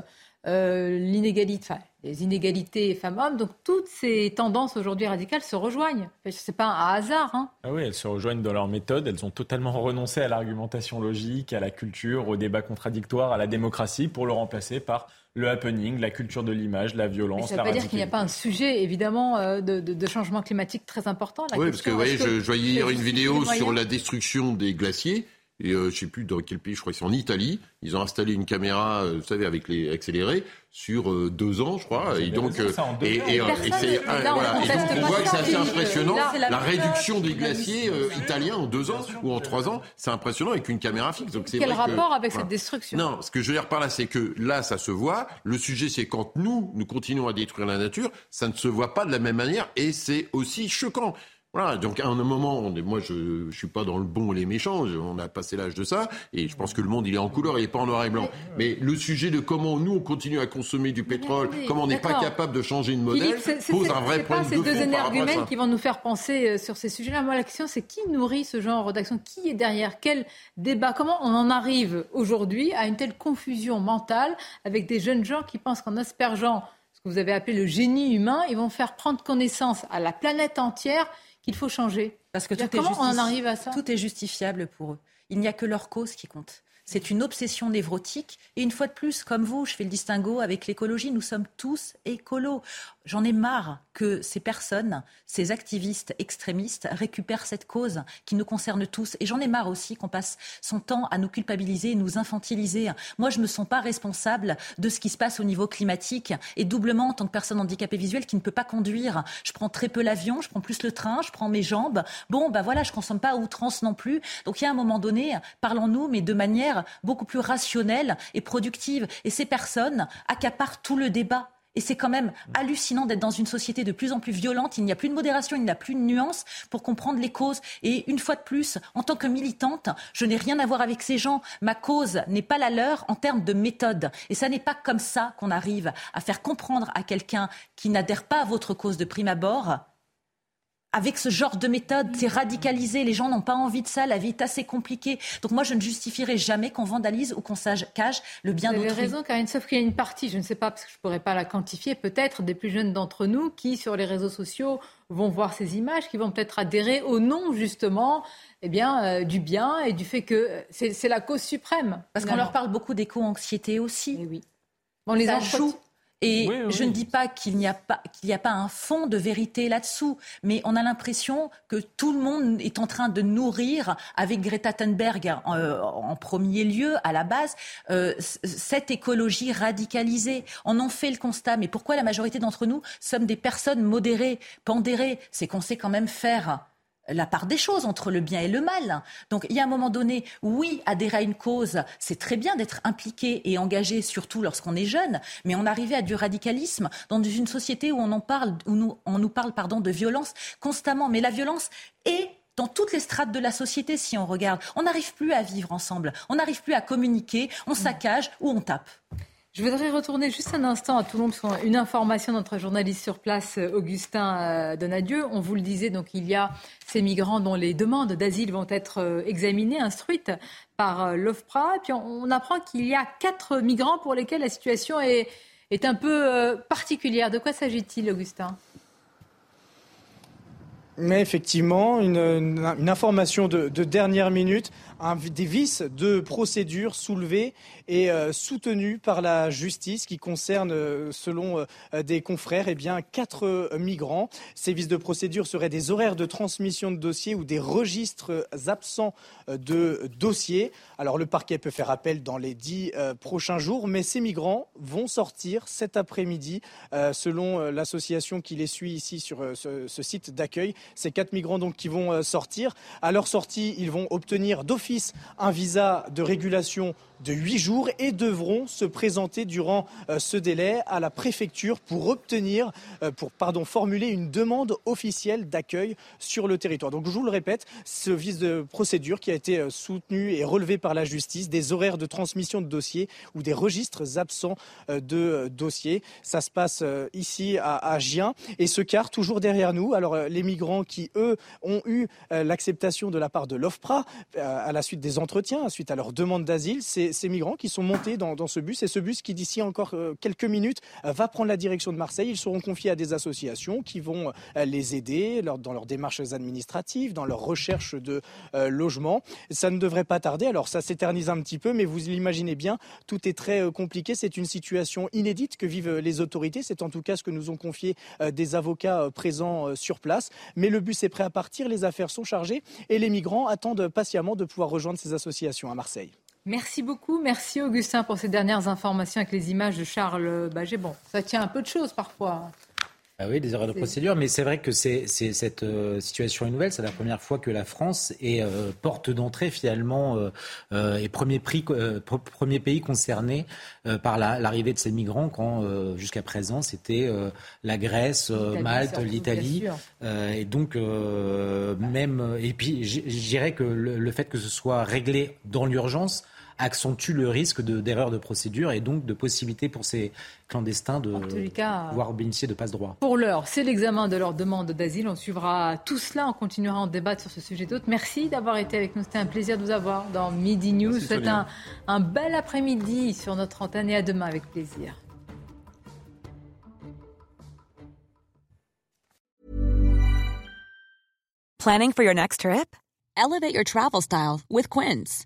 euh, l'inégalité, les inégalités femmes-hommes. Donc toutes ces tendances aujourd'hui radicales se rejoignent. Ce n'est pas un hasard. Hein. Ah oui, elles se rejoignent dans leur méthode. Elles ont totalement renoncé à l'argumentation logique, à la culture, au débat contradictoire, à la démocratie pour le remplacer par le happening, la culture de l'image, la violence. ça ne veut pas dire qu'il n'y a pas un sujet, évidemment, euh, de, changement climatique très important. oui, parce que, vous voyez, je, voyais hier une vidéo sur la destruction des glaciers. Et euh, je ne sais plus dans quel pays, je crois que c'est en Italie. Ils ont installé une caméra, euh, vous savez, avec les accélérés, sur euh, deux ans, je crois. Et donc, et, et, c'est, voilà. et donc on voit que c'est assez impressionnant. La, réduction des glaciers italiens en deux ans ou en trois ans, c'est impressionnant avec une caméra fixe. Donc Quel rapport avec cette destruction Non, ce que je veux dire par là, c'est que là, ça se voit. Le sujet, c'est quand nous, nous continuons à détruire la nature, ça ne se voit pas de la même manière et c'est aussi choquant. Voilà, donc à un moment, on est, moi je ne suis pas dans le bon et les méchants, on a passé l'âge de ça, et je pense que le monde il est en couleur, il n'est pas en noir et blanc. Mais le sujet de comment nous on continue à consommer du pétrole, comment on n'est pas capable de changer une modèle, pose un vrai problème. C'est pas ces deux énergumènes qui vont nous faire penser euh, sur ces sujets-là. Moi la question c'est qui nourrit ce genre d'action? Qui est derrière? Quel débat? Comment on en arrive aujourd'hui à une telle confusion mentale avec des jeunes gens qui pensent qu'en aspergeant ce que vous avez appelé le génie humain, ils vont faire prendre connaissance à la planète entière il faut changer. Parce que tout est, on en arrive à ça tout est justifiable pour eux. Il n'y a que leur cause qui compte. C'est une obsession névrotique. Et une fois de plus, comme vous, je fais le distinguo avec l'écologie, nous sommes tous écolos. J'en ai marre que ces personnes, ces activistes extrémistes récupèrent cette cause qui nous concerne tous. Et j'en ai marre aussi qu'on passe son temps à nous culpabiliser, nous infantiliser. Moi, je ne me sens pas responsable de ce qui se passe au niveau climatique et doublement en tant que personne handicapée visuelle qui ne peut pas conduire. Je prends très peu l'avion, je prends plus le train, je prends mes jambes. Bon, bah voilà, je consomme pas à outrance non plus. Donc il y a un moment donné, parlons-nous, mais de manière beaucoup plus rationnelle et productive. Et ces personnes accaparent tout le débat. Et c'est quand même hallucinant d'être dans une société de plus en plus violente. Il n'y a plus de modération, il n'y a plus de nuance pour comprendre les causes. Et une fois de plus, en tant que militante, je n'ai rien à voir avec ces gens. Ma cause n'est pas la leur en termes de méthode. Et ça n'est pas comme ça qu'on arrive à faire comprendre à quelqu'un qui n'adhère pas à votre cause de prime abord avec ce genre de méthode, c'est radicalisé, les gens n'ont pas envie de ça, la vie est assez compliquée. Donc moi, je ne justifierai jamais qu'on vandalise ou qu'on cache le bien d'autrui. Vous avez raison, Karine, sauf qu'il y a une partie, je ne sais pas, parce que je ne pourrais pas la quantifier, peut-être des plus jeunes d'entre nous qui, sur les réseaux sociaux, vont voir ces images, qui vont peut-être adhérer au nom, justement, eh bien, euh, du bien et du fait que c'est la cause suprême. Parce qu'on leur parle beaucoup d'éco-anxiété aussi. Et eh oui. On les en joue et je ne dis pas qu'il n'y a pas qu'il n'y a pas un fond de vérité là-dessous, mais on a l'impression que tout le monde est en train de nourrir, avec Greta Thunberg euh, en premier lieu, à la base, euh, cette écologie radicalisée. On en fait le constat, mais pourquoi la majorité d'entre nous sommes des personnes modérées, pondérées? C'est qu'on sait quand même faire la part des choses entre le bien et le mal. Donc il y a un moment donné, oui, adhérer à une cause, c'est très bien d'être impliqué et engagé, surtout lorsqu'on est jeune, mais on arrivait à du radicalisme dans une société où on en parle, où nous, on nous parle pardon, de violence constamment. Mais la violence est dans toutes les strates de la société, si on regarde. On n'arrive plus à vivre ensemble, on n'arrive plus à communiquer, on saccage ou on tape. Je voudrais retourner juste un instant à Toulon, qu'on une information de notre journaliste sur place, euh, Augustin euh, Donadieu. On vous le disait, donc il y a ces migrants dont les demandes d'asile vont être euh, examinées, instruites par l'OFPRA. Puis on, apprend qu'il y a quatre migrants pour lesquels la situation est un peu particulière. De quoi s'agit-il, Augustin? Mais effectivement, une, information de, dernière minute. Des vices de procédure soulevés et soutenus par la justice qui concernent, selon des confrères, eh bien, quatre migrants. Ces vices de procédure seraient des horaires de transmission de dossiers ou des registres absents de dossiers. Alors le parquet peut faire appel dans les dix prochains jours, mais ces migrants vont sortir cet après-midi, selon l'association qui les suit ici sur ce, ce site d'accueil. Ces quatre migrants donc qui vont sortir. À leur sortie, ils vont obtenir d'office un visa de régulation de huit jours et devront se présenter durant euh, ce délai à la préfecture pour obtenir, euh, pour pardon, formuler une demande officielle d'accueil sur le territoire. Donc je vous le répète, ce vice de procédure qui a été euh, soutenu et relevé par la justice, des horaires de transmission de dossiers ou des registres absents de dossiers. Ça se passe ici à, à Gien et ce quart toujours derrière nous. Alors les migrants qui eux ont eu l'acceptation de la part de l'OFPRA à la suite des entretiens, suite à leur demande d'asile, c'est ces, migrants qui sont montés dans, ce bus. Et ce bus qui, d'ici encore euh, quelques minutes, euh, va prendre la direction de Marseille. Ils seront confiés à des associations qui vont euh, les aider dans leurs démarches administratives, dans leur recherche de logement. Ça ne devrait pas tarder. Alors ça s'éternise un petit peu, mais vous l'imaginez bien, tout est très compliqué. C'est une situation inédite que vivent les autorités. C'est en tout cas ce que nous ont confié des avocats présents sur place. Mais le bus est prêt à partir, les affaires sont chargées et les migrants attendent patiemment de pouvoir rejoindre ces associations à Marseille. Merci beaucoup. Merci Augustin pour ces dernières informations avec les images de Charles Baget. Bon, ça tient un peu de choses parfois. Ah oui, des erreurs de procédure, mais c'est vrai que c'est, cette euh, situation est nouvelle. C'est la première fois que la France est euh, porte d'entrée finalement euh, et premier, prix, premier pays concerné par l'arrivée de ces migrants quand jusqu'à présent c'était la Grèce, Malte, l'Italie. et donc même et puis je dirais que le fait que ce soit réglé dans l'urgence accentue le risque d'erreur de, procédure et donc de possibilité pour ces clandestins de pouvoir bénéficier de passe-droit. Pour l'heure, c'est l'examen de leur demande d'asile. On suivra tout cela, on continuera à en débattre sur ce sujet d'autres. Merci d'avoir été avec nous. C'était un plaisir de vous avoir dans Midi News. C'est un, un bel après-midi sur notre antenne et à demain avec plaisir. Planning for your next trip? Elevate your travel style with Quince.